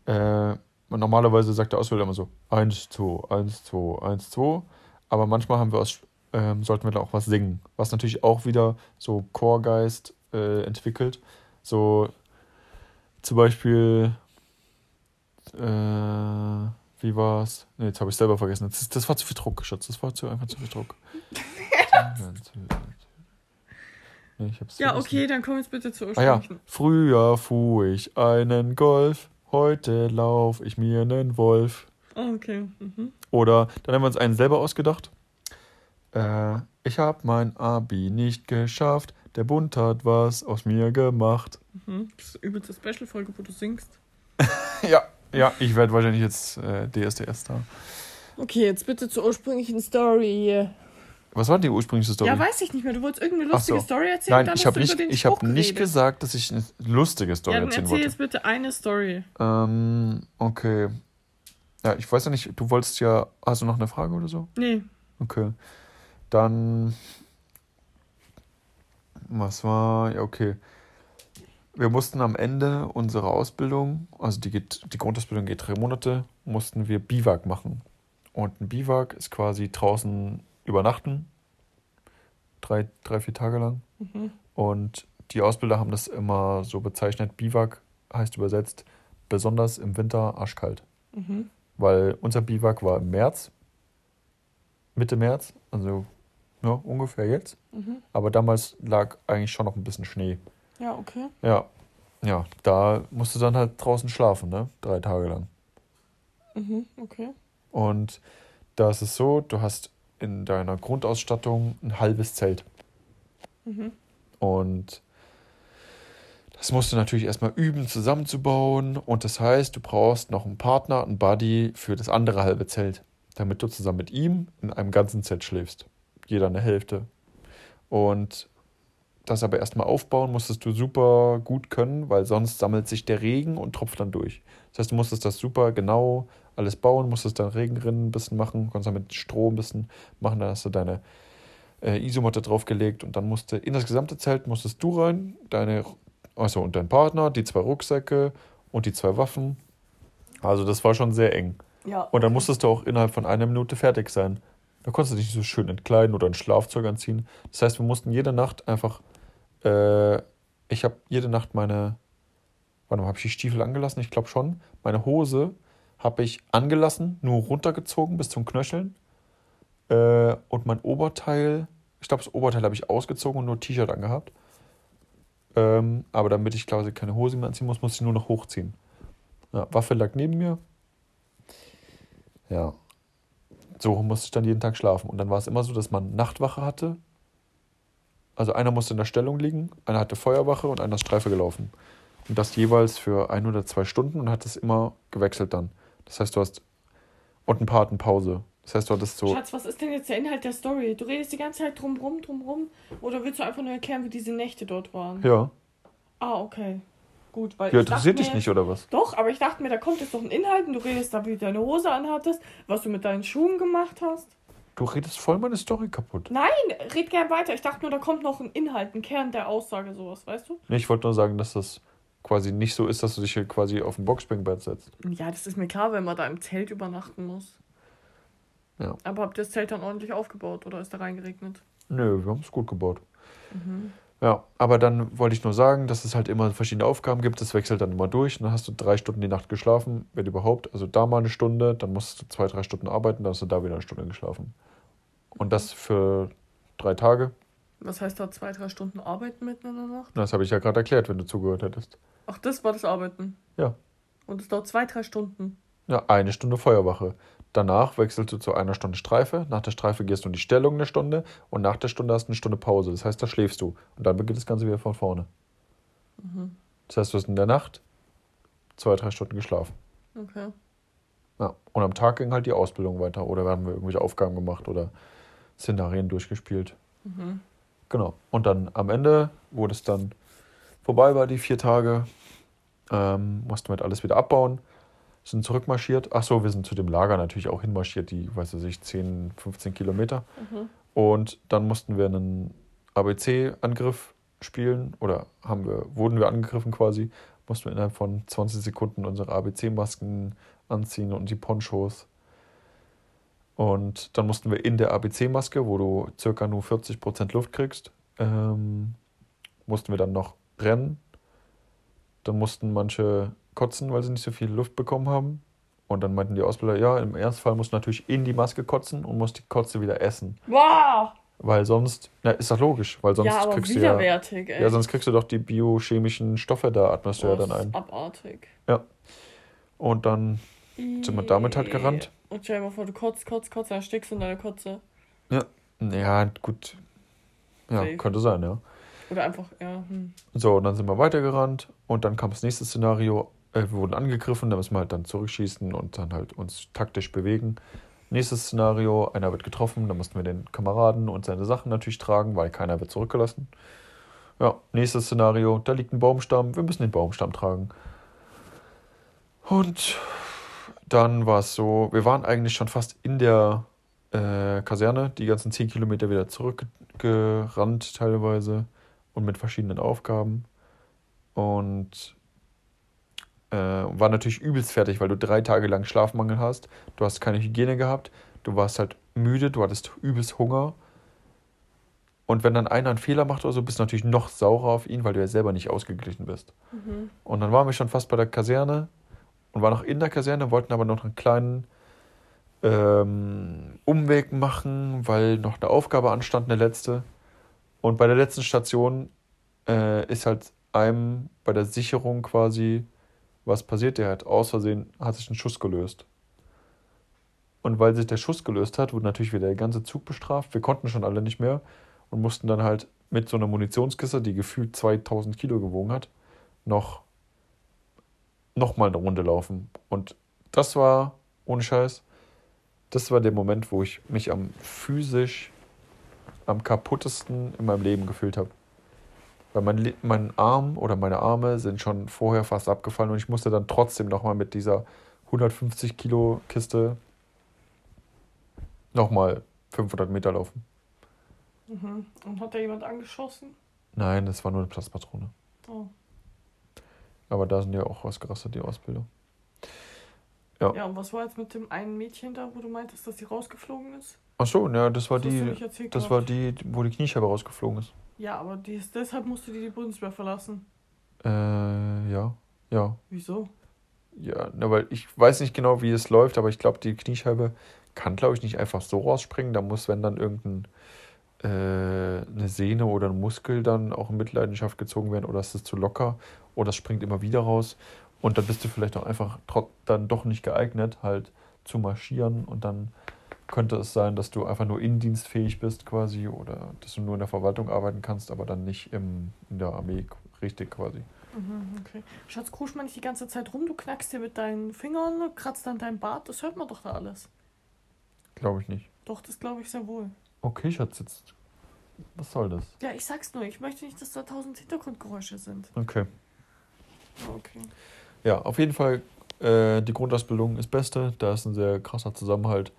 Äh, normalerweise sagt der Ausbilder immer so 1, 2, 1, 2, 1, 2. Aber manchmal haben wir aus, ähm, sollten wir da auch was singen. Was natürlich auch wieder so Chorgeist äh, entwickelt. So zum Beispiel, äh, wie war's? Ne, jetzt habe ich selber vergessen. Das, das war zu viel Druck, Schatz. Das war zu, einfach zu viel Druck. ich hab's Ja, vergessen. okay, dann komm jetzt bitte zur Ah ja, ursprünglichen. früher fuhr ich einen Golf, heute lauf ich mir einen Wolf. Oh, okay. Mhm. Oder dann haben wir uns einen selber ausgedacht. Äh, ich hab mein Abi nicht geschafft, der Bund hat was aus mir gemacht. Mhm. Das ist übelste Special-Folge, wo du singst. Ja, ja, ich werde wahrscheinlich jetzt äh, DSDS da. Okay, jetzt bitte zur ursprünglichen Story. Was war die ursprüngliche Story? Ja, weiß ich nicht mehr. Du wolltest irgendeine lustige so. Story erzählen? Nein, dann ich habe nicht, ich hab nicht gesagt, dass ich eine lustige Story Ja, dann erzählen erzähl wollte. jetzt bitte eine Story. Ähm, okay. Ja, ich weiß ja nicht, du wolltest ja, hast du noch eine Frage oder so? Nee. Okay. Dann. Was war. Ja, okay. Wir mussten am Ende unserer Ausbildung, also die, geht, die Grundausbildung geht drei Monate, mussten wir Biwak machen. Und ein Biwak ist quasi draußen übernachten. Drei, drei vier Tage lang. Mhm. Und die Ausbilder haben das immer so bezeichnet. Biwak heißt übersetzt besonders im Winter arschkalt. Mhm. Weil unser Biwak war im März, Mitte März, also ja, ungefähr jetzt. Mhm. Aber damals lag eigentlich schon noch ein bisschen Schnee. Ja, okay. Ja, ja, da musst du dann halt draußen schlafen, ne? Drei Tage lang. Mhm. Okay. Und da ist es so, du hast in deiner Grundausstattung ein halbes Zelt. Mhm. Und das musst du natürlich erstmal üben, zusammenzubauen. Und das heißt, du brauchst noch einen Partner, einen Buddy für das andere halbe Zelt, damit du zusammen mit ihm in einem ganzen Zelt schläfst. Jeder eine Hälfte. Und das aber erstmal aufbauen musstest du super gut können, weil sonst sammelt sich der Regen und tropft dann durch. Das heißt, du musstest das super genau alles bauen, musstest dann Regenrinnen ein bisschen machen, konntest dann mit Stroh ein bisschen machen, dann hast du deine äh, Isomatte draufgelegt und dann musste in das gesamte Zelt musstest du rein, deine, also und dein Partner, die zwei Rucksäcke und die zwei Waffen. Also das war schon sehr eng. Ja. Und dann musstest du auch innerhalb von einer Minute fertig sein. Da konntest du dich nicht so schön entkleiden oder ein Schlafzeug anziehen. Das heißt, wir mussten jede Nacht einfach, äh, ich habe jede Nacht meine, warte mal, habe ich die Stiefel angelassen? Ich glaube schon. Meine Hose habe ich angelassen, nur runtergezogen bis zum Knöcheln. Äh, und mein Oberteil, ich glaube, das Oberteil habe ich ausgezogen und nur T-Shirt angehabt. Ähm, aber damit ich quasi keine Hose mehr anziehen muss, musste ich nur noch hochziehen. Ja, Waffe lag neben mir. Ja. So musste ich dann jeden Tag schlafen. Und dann war es immer so, dass man Nachtwache hatte. Also einer musste in der Stellung liegen, einer hatte Feuerwache und einer ist Streife gelaufen. Und das jeweils für ein oder zwei Stunden und hat es immer gewechselt dann. Das heißt, du hast. Und ein paar hatten Pause. Das heißt, du hattest so. Schatz, was ist denn jetzt der Inhalt der Story? Du redest die ganze Zeit drumrum, drumrum. Oder willst du einfach nur erklären, wie diese Nächte dort waren? Ja. Ah, okay. gut, weil Ja, interessiert dich nicht, oder was? Doch, aber ich dachte mir, da kommt jetzt noch ein Inhalt und du redest da, wie du deine Hose anhattest, was du mit deinen Schuhen gemacht hast. Du redest voll meine Story kaputt. Nein, red gern weiter. Ich dachte nur, da kommt noch ein Inhalt, ein Kern der Aussage, sowas, weißt du? Nee, ich wollte nur sagen, dass das quasi nicht so ist, dass du dich hier quasi auf ein Boxspringbett setzt. Ja, das ist mir klar, wenn man da im Zelt übernachten muss. Ja. Aber habt ihr das Zelt dann ordentlich aufgebaut oder ist da reingeregnet? Nö, wir haben es gut gebaut. Mhm. Ja, aber dann wollte ich nur sagen, dass es halt immer verschiedene Aufgaben gibt. Das wechselt dann immer durch. Dann hast du drei Stunden die Nacht geschlafen, wenn überhaupt. Also da mal eine Stunde, dann musst du zwei, drei Stunden arbeiten, dann hast du da wieder eine Stunde geschlafen. Und das für drei Tage. Was heißt da zwei, drei Stunden arbeiten mitten in der Nacht? Das habe ich ja gerade erklärt, wenn du zugehört hättest. Ach, das war das Arbeiten. Ja. Und es dauert zwei, drei Stunden. Ja, eine Stunde Feuerwache. Danach wechselst du zu einer Stunde Streife. Nach der Streife gehst du in die Stellung eine Stunde und nach der Stunde hast du eine Stunde Pause. Das heißt, da schläfst du. Und dann beginnt das Ganze wieder von vorne. Mhm. Das heißt, du hast in der Nacht zwei, drei Stunden geschlafen. Okay. Ja. Und am Tag ging halt die Ausbildung weiter. Oder wir haben irgendwelche Aufgaben gemacht oder Szenarien durchgespielt. Mhm. Genau. Und dann am Ende, wo das dann vorbei war, die vier Tage, ähm, mussten wir halt alles wieder abbauen, sind zurückmarschiert. Ach so, wir sind zu dem Lager natürlich auch hinmarschiert, die, weiß ich, 10, 15 Kilometer. Mhm. Und dann mussten wir einen ABC-Angriff spielen oder haben wir, wurden wir angegriffen quasi, mussten wir innerhalb von 20 Sekunden unsere ABC-Masken anziehen und die Ponchos. Und dann mussten wir in der ABC-Maske, wo du circa nur 40% Luft kriegst, ähm, mussten wir dann noch rennen. Dann mussten manche kotzen, weil sie nicht so viel Luft bekommen haben. Und dann meinten die Ausbilder, ja, im Ernstfall musst du natürlich in die Maske kotzen und musst die Kotze wieder essen. Wow! Weil sonst, na, ist doch logisch, weil sonst ja, aber kriegst du ja, widerwärtig, ey. ja, sonst kriegst du doch die biochemischen Stoffe da, atmest du ja dann ein. abartig. Und dann sind wir damit halt gerannt. Und stell dir mal vor, du kotzt, kotzt, kotzt, dann erstickst du in deiner Kotze. Ja, gut. Ja, Safe. könnte sein, ja. Oder einfach, ja, hm. So, und dann sind wir weitergerannt und dann kam das nächste Szenario. Äh, wir wurden angegriffen, da müssen wir halt dann zurückschießen und dann halt uns taktisch bewegen. Nächstes Szenario, einer wird getroffen, da mussten wir den Kameraden und seine Sachen natürlich tragen, weil keiner wird zurückgelassen. Ja, nächstes Szenario, da liegt ein Baumstamm, wir müssen den Baumstamm tragen. Und dann war es so, wir waren eigentlich schon fast in der äh, Kaserne, die ganzen 10 Kilometer wieder zurückgerannt teilweise und mit verschiedenen Aufgaben. Und äh, war natürlich übelst fertig, weil du drei Tage lang Schlafmangel hast. Du hast keine Hygiene gehabt. Du warst halt müde, du hattest übelst Hunger. Und wenn dann einer einen Fehler macht oder so, bist du natürlich noch saurer auf ihn, weil du ja selber nicht ausgeglichen bist. Mhm. Und dann waren wir schon fast bei der Kaserne und waren noch in der Kaserne, wollten aber noch einen kleinen ähm, Umweg machen, weil noch eine Aufgabe anstand, eine letzte. Und bei der letzten Station äh, ist halt einem bei der Sicherung quasi was passiert. Der hat aus Versehen, hat sich ein Schuss gelöst. Und weil sich der Schuss gelöst hat, wurde natürlich wieder der ganze Zug bestraft. Wir konnten schon alle nicht mehr und mussten dann halt mit so einer Munitionskiste, die gefühlt 2000 Kilo gewogen hat, noch, noch mal eine Runde laufen. Und das war, ohne Scheiß, das war der Moment, wo ich mich am physisch am kaputtesten in meinem Leben gefühlt habe. Weil mein, mein Arm oder meine Arme sind schon vorher fast abgefallen und ich musste dann trotzdem nochmal mit dieser 150 Kilo Kiste nochmal 500 Meter laufen. Mhm. Und hat da jemand angeschossen? Nein, das war nur eine Platzpatrone. Oh. Aber da sind ja auch ausgerastet, die Ausbildung. Ja. Ja, und was war jetzt mit dem einen Mädchen da, wo du meintest, dass sie rausgeflogen ist? Ach so, ja, das war Das die, das war die, wo die Kniescheibe rausgeflogen ist. Ja, aber die ist, deshalb musste die die Bundeswehr verlassen. Äh, ja, ja. Wieso? Ja, na, weil ich weiß nicht genau, wie es läuft, aber ich glaube, die Kniescheibe kann, glaube ich, nicht einfach so rausspringen. Da muss, wenn dann irgendein äh, eine Sehne oder ein Muskel dann auch in Mitleidenschaft gezogen werden oder es ist zu locker oder es springt immer wieder raus und dann bist du vielleicht auch einfach dann doch nicht geeignet, halt zu marschieren und dann könnte es sein, dass du einfach nur indienstfähig bist quasi oder dass du nur in der Verwaltung arbeiten kannst, aber dann nicht im, in der Armee richtig quasi. Mhm, okay. Schatz, krusch mal nicht die ganze Zeit rum, du knackst dir mit deinen Fingern, kratzt an deinem Bart, das hört man doch da alles. Glaube ich nicht. Doch, das glaube ich sehr wohl. Okay, Schatz, jetzt. Was soll das? Ja, ich sag's nur, ich möchte nicht, dass da tausend Hintergrundgeräusche sind. Okay. Okay. Ja, auf jeden Fall, äh, die Grundausbildung ist beste. Da ist ein sehr krasser Zusammenhalt.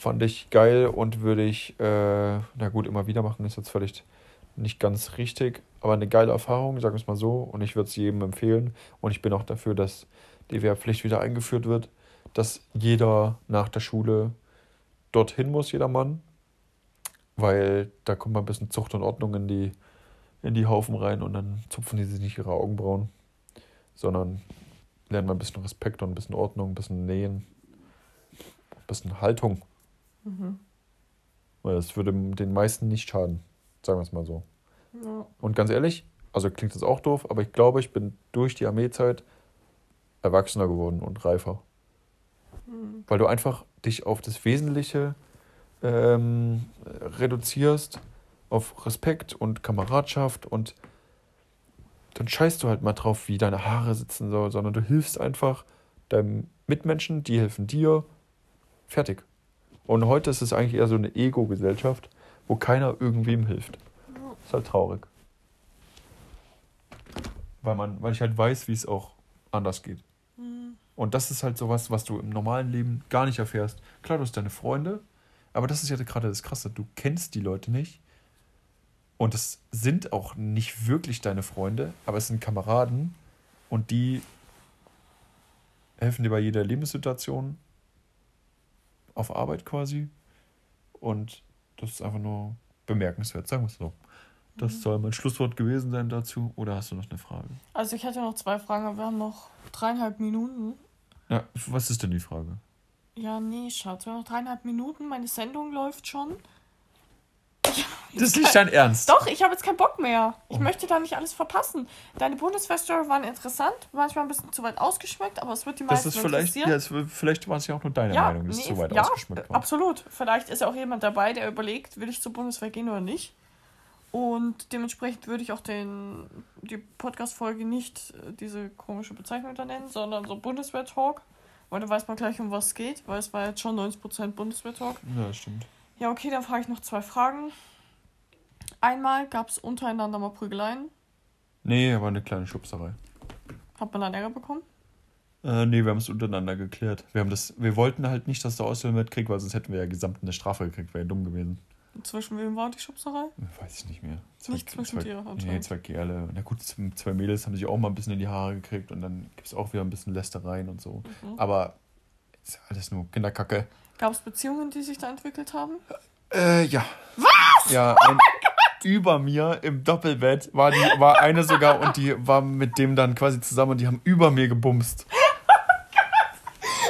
Fand ich geil und würde ich, äh, na gut, immer wieder machen, ist jetzt völlig nicht ganz richtig, aber eine geile Erfahrung, sagen wir es mal so. Und ich würde es jedem empfehlen. Und ich bin auch dafür, dass die Wehrpflicht wieder eingeführt wird, dass jeder nach der Schule dorthin muss, jeder Mann. Weil da kommt mal ein bisschen Zucht und Ordnung in die, in die Haufen rein und dann zupfen die sich nicht ihre Augenbrauen, sondern lernen mal ein bisschen Respekt und ein bisschen Ordnung, ein bisschen Nähen, ein bisschen Haltung. Mhm. Weil das würde den meisten nicht schaden, sagen wir es mal so. Ja. Und ganz ehrlich, also klingt das auch doof, aber ich glaube, ich bin durch die Armeezeit erwachsener geworden und reifer. Mhm. Weil du einfach dich auf das Wesentliche ähm, reduzierst, auf Respekt und Kameradschaft und dann scheißt du halt mal drauf, wie deine Haare sitzen soll, sondern du hilfst einfach deinem Mitmenschen, die helfen dir, fertig. Und heute ist es eigentlich eher so eine Ego-Gesellschaft, wo keiner irgendwem hilft. Ist halt traurig. Weil, man, weil ich halt weiß, wie es auch anders geht. Mhm. Und das ist halt sowas, was du im normalen Leben gar nicht erfährst. Klar, du hast deine Freunde, aber das ist ja gerade das Krasse. Du kennst die Leute nicht. Und es sind auch nicht wirklich deine Freunde, aber es sind Kameraden. Und die helfen dir bei jeder Lebenssituation. Auf Arbeit quasi. Und das ist einfach nur bemerkenswert, sagen wir es so. Das Mhm. soll mein Schlusswort gewesen sein dazu. Oder hast du noch eine Frage? Also ich hätte noch zwei Fragen, aber wir haben noch dreieinhalb Minuten. Ja, was ist denn die Frage? Ja, nee, Schatz, wir haben noch dreieinhalb Minuten. Meine Sendung läuft schon. Das ist nicht dein Ernst. Doch, ich habe jetzt keinen Bock mehr. Ich Oh. möchte da nicht alles verpassen. Deine Bundeswehr-Story waren interessant, manchmal ein bisschen zu weit ausgeschmückt, aber es wird die Das meisten ist vielleicht, ja, es, vielleicht war es ja auch nur deine Ja, Meinung, dass es nee, zu weit ja, ausgeschmückt war. Absolut. Vielleicht ist ja auch jemand dabei, der überlegt, will ich zur Bundeswehr gehen oder nicht. Und dementsprechend würde ich auch den, die Podcast-Folge nicht äh, diese komische Bezeichnung da nennen, sondern so Bundeswehr-Talk. Weil da weiß man gleich, um was es geht, weil es war jetzt schon 90% Bundeswehr-Talk. Ja, das stimmt. Ja, okay, dann frage ich noch zwei Fragen. Einmal gab es untereinander mal Prügeleien. Nee, aber eine kleine Schubserei. Hat man dann Ärger bekommen? Äh, nee, wir haben es untereinander geklärt. Wir, haben das, wir wollten halt nicht, dass der Ausländer mitkriegt, weil sonst hätten wir ja gesamt eine Strafe gekriegt. Wäre ja dumm gewesen. Zwischen wem war die Schubserei? Weiß ich nicht mehr. Nicht zwischen zwei, dir, Nee, zwei Kerle. Na gut, zwei Mädels haben sich auch mal ein bisschen in die Haare gekriegt und dann gibt es auch wieder ein bisschen Lästereien und so. Mhm. Aber ist ja alles nur Kinderkacke. Gab es Beziehungen, die sich da entwickelt haben? Äh, ja. Was? Ja, ein, über mir im Doppelbett war, die, war eine sogar und die war mit dem dann quasi zusammen und die haben über mir gebumst.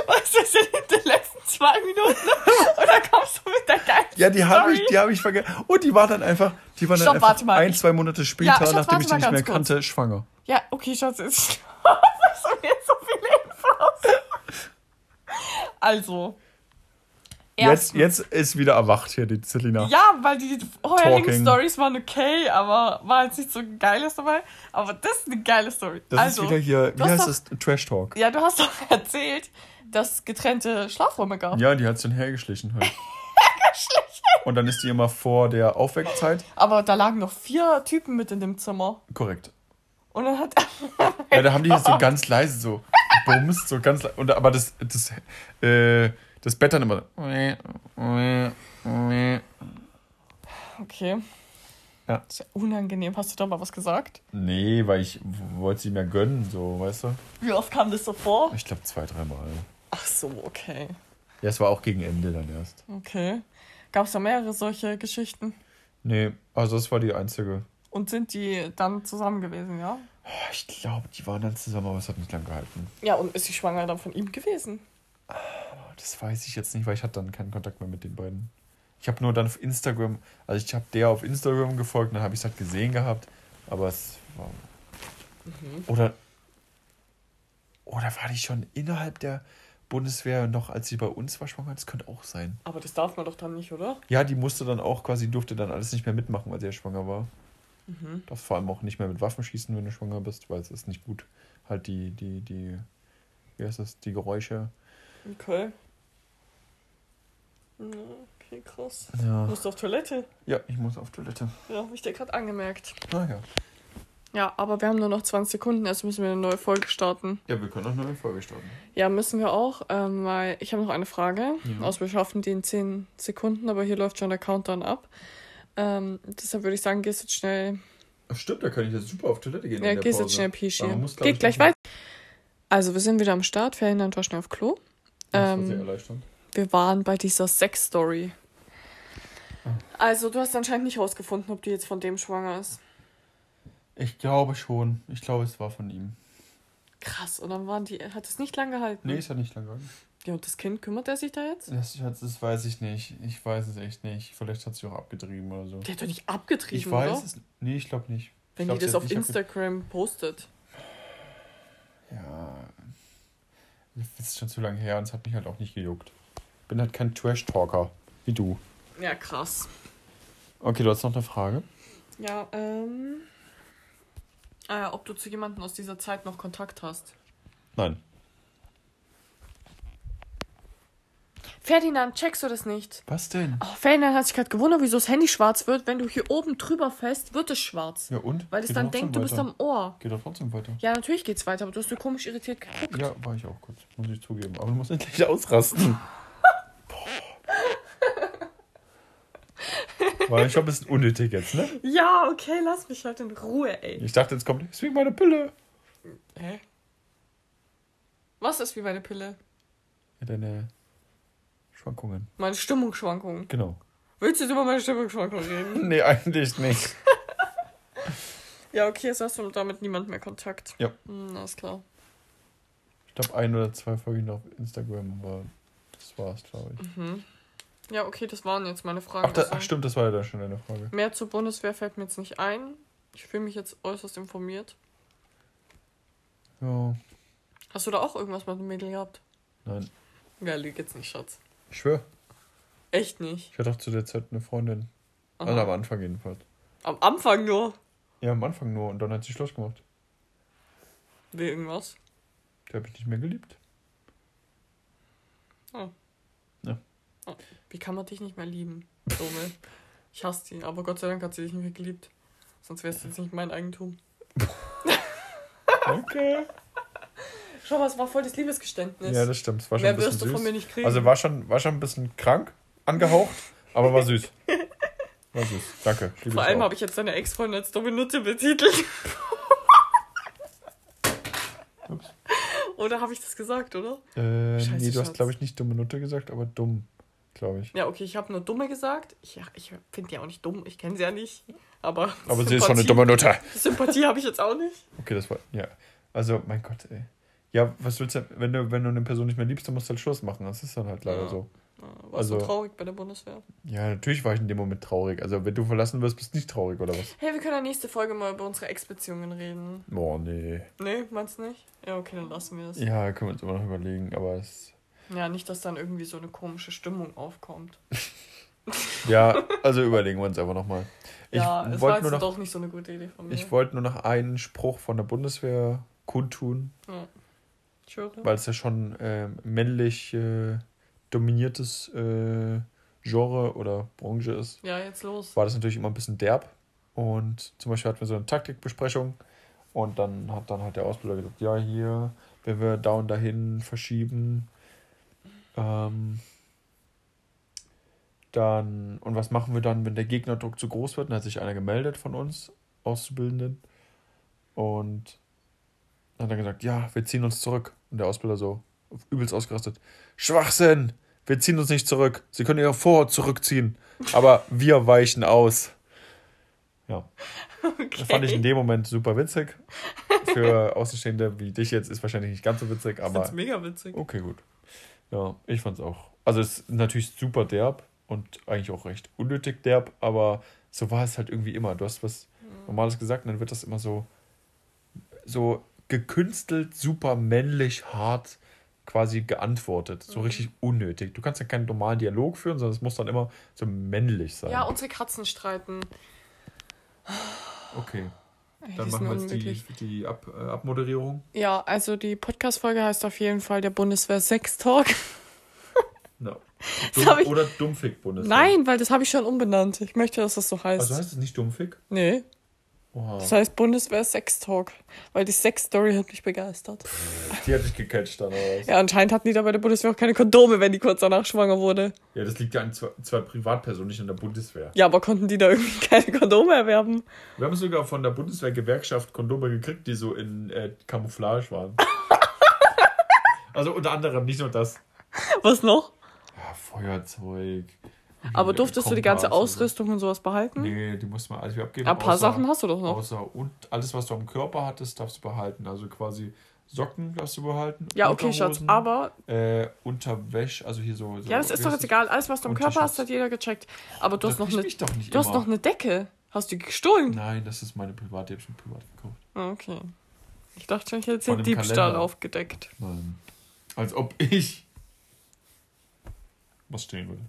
Was ist denn in den letzten zwei Minuten? Oder kommst du mit der geilen Ja, die habe ich, die habe ich vergessen. Und die war dann einfach, die war dann Stopp, einfach ein, zwei Monate später, Ja, Schatz, nachdem ich die nicht mehr kurz. kannte, schwanger. Ja, okay, Schatz, jetzt. Was sind jetzt so viele Infos? Also. Jetzt, jetzt ist wieder erwacht hier die Selina. Ja, weil die vorherigen Talking. Stories waren okay, aber war jetzt nicht so geiles dabei. Aber das ist eine geile Story. Das also, ist wieder hier, wie heißt doch- das? Trash Talk. Ja, du hast doch erzählt, dass es getrennte Schlafräume gab. Ja, die hat sich hergeschlichen halt. Und dann ist die immer vor der Aufweckzeit. Aber da lagen noch vier Typen mit in dem Zimmer. Korrekt. Und dann hat. Ja, da haben die so ganz leise so bumst, so ganz leise. Und, aber das, das, äh, das Bett dann immer. Okay. Ja. Das ist ja unangenehm. Hast du da mal was gesagt? Nee, weil ich wollte sie mir gönnen, so, weißt du? Wie oft kam das so vor? Ich glaube zwei, dreimal. Ach so, okay. Ja, es war auch gegen Ende dann erst. Okay. Gab es da mehrere solche Geschichten? Nee, also das war die einzige. Und sind die dann zusammen gewesen, ja? Ich glaube, die waren dann zusammen, aber es hat nicht lang gehalten. Ja, und ist sie schwanger dann von ihm gewesen? Das weiß ich jetzt nicht, weil ich hatte dann keinen Kontakt mehr mit den beiden. Ich habe nur dann auf Instagram, also ich habe der auf Instagram gefolgt, dann habe ich es halt gesehen gehabt, aber es war. Oder. Oder war die schon innerhalb der Bundeswehr noch, als sie bei uns war schwanger? Das könnte auch sein. Aber das darf man doch dann nicht, oder? Ja, die musste dann auch quasi, durfte dann alles nicht mehr mitmachen, weil sie ja schwanger war. Mhm. Darfst vor allem auch nicht mehr mit Waffen schießen, wenn du schwanger bist, weil es ist nicht gut. Halt die, die, die, wie heißt das, die Geräusche. Okay. Ja, Okay, krass. Ja. Du musst auf Toilette. Ja, ich muss auf Toilette. Ja, hab ich dir gerade angemerkt. Naja. Ja, aber wir haben nur noch 20 Sekunden, also müssen wir eine neue Folge starten. Ja, wir können auch eine neue Folge starten. Ja, müssen wir auch, ähm, weil ich habe noch eine Frage. Ja. Also wir schaffen die in 10 Sekunden, aber hier läuft schon der Countdown ab. Ähm, deshalb würde ich sagen, gehst jetzt schnell. Ach, stimmt, da kann ich jetzt super auf Toilette gehen. Ja, gehst jetzt Pause. schnell Pischi. Geht ich, gleich weiter. Also, wir sind wieder am Start. Ferdinand war schnell auf Klo. Das war sehr Ähm, erleichternd. Wir waren bei dieser Sex-Story. Ah. Also, du hast anscheinend nicht rausgefunden, ob die jetzt von dem schwanger ist. Ich glaube schon. Ich glaube, es war von ihm. Krass, und dann waren die, hat es nicht lang gehalten. Nee, ist ja nicht lang gegangen. Ja, und das Kind, kümmert er sich da jetzt? Das, das weiß ich nicht. Ich weiß es echt nicht. Vielleicht hat sie auch abgetrieben oder so. Der hat doch nicht abgetrieben, Ich weiß oder? es. Nee, ich glaube nicht. Wenn glaub, die das hat auf Instagram postet. Ja. Das ist schon zu lange her und es hat mich halt auch nicht gejuckt. Bin halt kein Trash-Talker. Wie du. Ja, krass. Okay, du hast noch eine Frage? Ja, ähm. Äh, ob du zu jemandem aus dieser Zeit noch Kontakt hast. Nein. Ferdinand, checkst du das nicht? Was denn? Oh, Ferdinand hat sich gerade gewundert, wieso das Handy schwarz wird. Wenn du hier oben drüber fährst, wird es schwarz. Ja, und? Weil es Geht dann denkt, du bist am Ohr. Geht doch trotzdem weiter. Ja, natürlich geht's weiter, aber du hast so komisch irritiert geguckt. Ja, war ich auch kurz. Muss ich zugeben. Aber du musst endlich ausrasten. War schon ein bisschen unnötig jetzt, ne? Ja, okay, lass mich halt in Ruhe, ey. Ich dachte, jetzt kommt, ist wie meine Pille. Hä? Was ist wie meine Pille? Ja, deine Schwankungen. Meine Stimmungsschwankungen. Genau. Willst du jetzt über meine Stimmungsschwankungen reden? Nee, eigentlich nicht. ja, okay, jetzt hast du damit niemand mehr Kontakt. Ja. Hm, alles klar. Ich glaube, ein oder zwei Folgen auf Instagram, aber das war's, glaube ich. Mhm. Ja, okay, das waren jetzt meine Fragen. Ach, da, Also, ach, stimmt, das war ja da schon eine Frage. Mehr zur Bundeswehr fällt mir jetzt nicht ein. Ich fühle mich jetzt äußerst informiert. Ja, Hast du da auch irgendwas mit dem Mädel gehabt? nein. Ja, lüg jetzt nicht, Schatz. Ich schwör. Echt nicht. Ich hatte auch zu der Zeit eine Freundin. Aha. Also am Anfang jedenfalls. Am Anfang nur. Ja, am Anfang nur. Und dann hat sie Schluss gemacht. Wegen was? Die habe ich nicht mehr geliebt. Wie kann man dich nicht mehr lieben? Dumme. ich hasse die, aber Gott sei Dank hat sie dich nicht mehr geliebt. Sonst wäre es jetzt nicht mein Eigentum. Okay. Schau mal, es war voll das Liebesgeständnis. Ja, das stimmt. Es war schon Mehr ein bisschen wirst du süß. von mir nicht kriegen. Also war schon, war schon ein bisschen krank, angehaucht, aber war süß. War süß. Danke. Liebe Vor allem auch. habe ich jetzt deine Ex-Freundin als dumme Nutte betitelt. Ups. Oder habe ich das gesagt, oder? Äh, Scheiße, nee, du hast, Schatz. glaube ich, nicht dumme Nutte gesagt, aber dumm, glaube ich. Ja, okay, ich habe nur dumme gesagt. Ich, ich finde die auch nicht dumm. Ich kenne sie ja nicht. Aber, Aber sie ist schon eine dumme Nutte. Sympathie habe ich jetzt auch nicht. Okay, das war, ja. Also, mein Gott, ey. Ja, was willst du, wenn du, wenn du eine Person nicht mehr liebst, dann musst du halt Schluss machen. Das ist dann halt leider Ja. so. Warst Also- du traurig bei der Bundeswehr? Ja, natürlich war ich in dem Moment traurig. Also, wenn du verlassen wirst, bist du nicht traurig, oder was? Hey, wir können ja nächste Folge mal über unsere Ex-Beziehungen reden. Boah, nee. Nee, meinst du nicht? Ja, okay, dann lassen wir es. Ja, können wir uns immer noch überlegen, aber es. Nicht, dass dann irgendwie so eine komische Stimmung aufkommt. Ja, also überlegen wir uns einfach nochmal. Ich ja, es war jetzt nur noch doch nicht so eine gute Idee von mir. Ich wollte nur noch einen Spruch von der Bundeswehr kundtun, ja. Weil es ja schon ähm, männlich äh, dominiertes äh, Genre oder Branche ist, Ja, jetzt los. war das natürlich immer ein bisschen derb. Und zum Beispiel hatten wir so eine Taktikbesprechung und dann hat dann halt der Ausbilder gesagt, ja, hier, wenn wir da und dahin verschieben, ähm, dann, und was machen wir dann, wenn der Gegnerdruck zu groß wird? Dann hat sich einer gemeldet von uns, Auszubildenden. Und dann hat er gesagt, ja, wir ziehen uns zurück. Und der Ausbilder so übelst ausgerastet. Schwachsinn! Wir ziehen uns nicht zurück. Sie können ihr vor zurückziehen. Aber wir weichen aus. Ja. Okay. Das fand ich in dem Moment super witzig. Für Außenstehende wie dich jetzt ist wahrscheinlich nicht ganz so witzig, Ich find's aber mega witzig. okay, gut. Ja, ich fand's auch. Also es ist natürlich super derb und eigentlich auch recht unnötig derb, aber so war es halt irgendwie immer. Du hast was Normales gesagt und dann wird das immer so, so gekünstelt, super männlich, hart quasi geantwortet. So Mhm. richtig unnötig. Du kannst ja keinen normalen Dialog führen, sondern es muss dann immer so männlich sein. Ja, unsere Katzen streiten. okay. Dann machen wir jetzt die, die Ab, äh, Abmoderierung. Ja, also die Podcast-Folge heißt auf jeden Fall der Bundeswehr Sex Talk. No. Hab ich- oder Dummfick Bundeswehr. Nein, weil das habe ich schon umbenannt. Ich möchte, dass das so heißt. Also heißt es nicht Dummfick? nee. Oha. Das heißt Bundeswehr Sex Talk. Weil die Sex-Story hat mich begeistert. Die hat dich gecatcht dann, oder was? Ja, anscheinend hatten die da bei der Bundeswehr auch keine Kondome, wenn die kurz danach schwanger wurde. Ja, das liegt ja an zwei, zwei Privatpersonen, nicht an der Bundeswehr. Ja, aber konnten die da irgendwie keine Kondome erwerben? Wir haben sogar von der Bundeswehr-Gewerkschaft Kondome gekriegt, die so in äh, Camouflage waren. also unter anderem, nicht nur das. Was noch? Ja, Feuerzeug. Aber durftest du die ganze so. Ausrüstung und sowas behalten? Nee, die musst du mal alles wieder abgeben. Ein paar außer- Sachen hast du doch noch. Außer und alles, was du am Körper hattest, darfst du behalten. Also quasi Socken darfst du behalten. Ja, okay, Schatz, aber Äh, Unterwäsche, also hier so. so ja, das ist doch jetzt egal. Alles, was du am Körper hast, hat jeder gecheckt. Aber du hast noch eine, du hast noch eine Decke. Hast du die gestohlen? Nein, das ist meine private, die hab ich schon privat gekauft. Ah, Okay. Ich dachte, ich hätte dem Diebstahl Kalender. aufgedeckt. Nein. Als ob ich was stehen würde.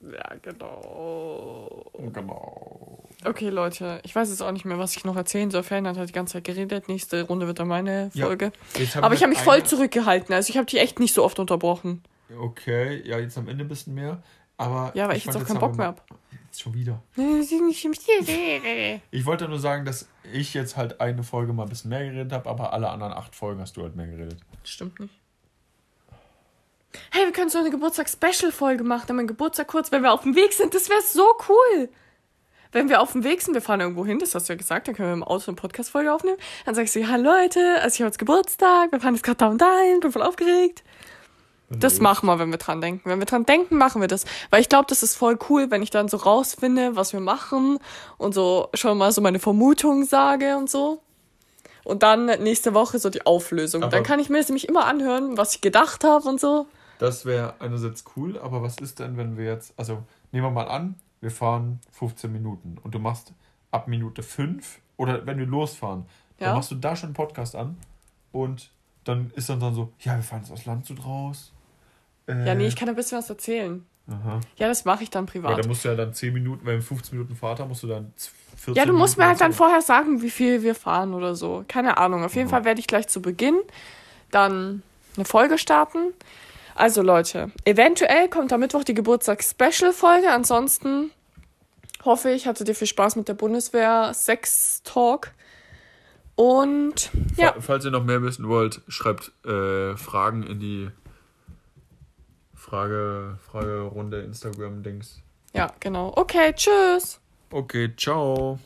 Ja, genau. Genau. Okay, Leute, ich weiß jetzt auch nicht mehr, was ich noch erzählen soll. Ferdinand hat die ganze Zeit geredet. Nächste Runde wird dann meine Ja, Folge. Haben Aber ich habe mich eine- voll zurückgehalten. Also ich habe die echt nicht so oft unterbrochen. Okay, ja, jetzt am Ende ein bisschen mehr. Aber Ja, weil ich, fand, jetzt auch keinen Bock mehr habe. Jetzt schon wieder. Ja, Ich wollte nur sagen, dass ich jetzt halt eine Folge mal ein bisschen mehr geredet habe, aber alle anderen acht Folgen hast du halt mehr geredet. Stimmt nicht. Hey, wir können so eine Geburtstags-Special-Folge machen, an meinem Geburtstag kurz, wenn wir auf dem Weg sind. Das wäre so cool. Wenn wir auf dem Weg sind, wir fahren irgendwo hin, das hast du ja gesagt, dann können wir im Auto eine Podcast-Folge aufnehmen. Dann sagst du, ja, Leute, also ich habe jetzt Geburtstag, wir fahren jetzt gerade da und dahin, bin voll aufgeregt. Das machen wir, wenn wir dran denken. Wenn wir dran denken, machen wir das. Weil ich glaube, das ist voll cool, wenn ich dann so rausfinde, was wir machen und so schon mal so meine Vermutungen sage und so. Und dann nächste Woche so die Auflösung. Aber- dann kann ich mir nämlich immer anhören, was ich gedacht habe und so. Das wäre einerseits cool, aber was ist denn, wenn wir jetzt, also nehmen wir mal an, wir fahren 15 Minuten und du machst ab Minute 5 oder wenn wir losfahren, Ja. dann machst du da schon einen Podcast an und dann ist dann, dann so, ja, wir fahren jetzt aus Landshut raus. Äh, Ja, nee, ich kann ein bisschen was erzählen. Aha. Ja, das mache ich dann privat. da musst du ja dann 10 Minuten, wenn wir 15 Minuten Fahrt haben, musst du dann 14 Ja, du musst mir Minuten halt dann vorher sagen, wie viel wir fahren oder so. Keine Ahnung. Auf jeden Mhm. Fall werde ich gleich zu Beginn dann eine Folge starten. Also Leute, eventuell kommt am Mittwoch die Geburtstags-Special-Folge. Ansonsten hoffe ich, hattet ihr viel Spaß mit der Bundeswehr-Sex-Talk. Und ja, Fa- Falls ihr noch mehr wissen wollt, schreibt äh, Fragen in die Frage, Fragerunde Instagram-Dings. ja, genau. Okay, tschüss. Okay, ciao.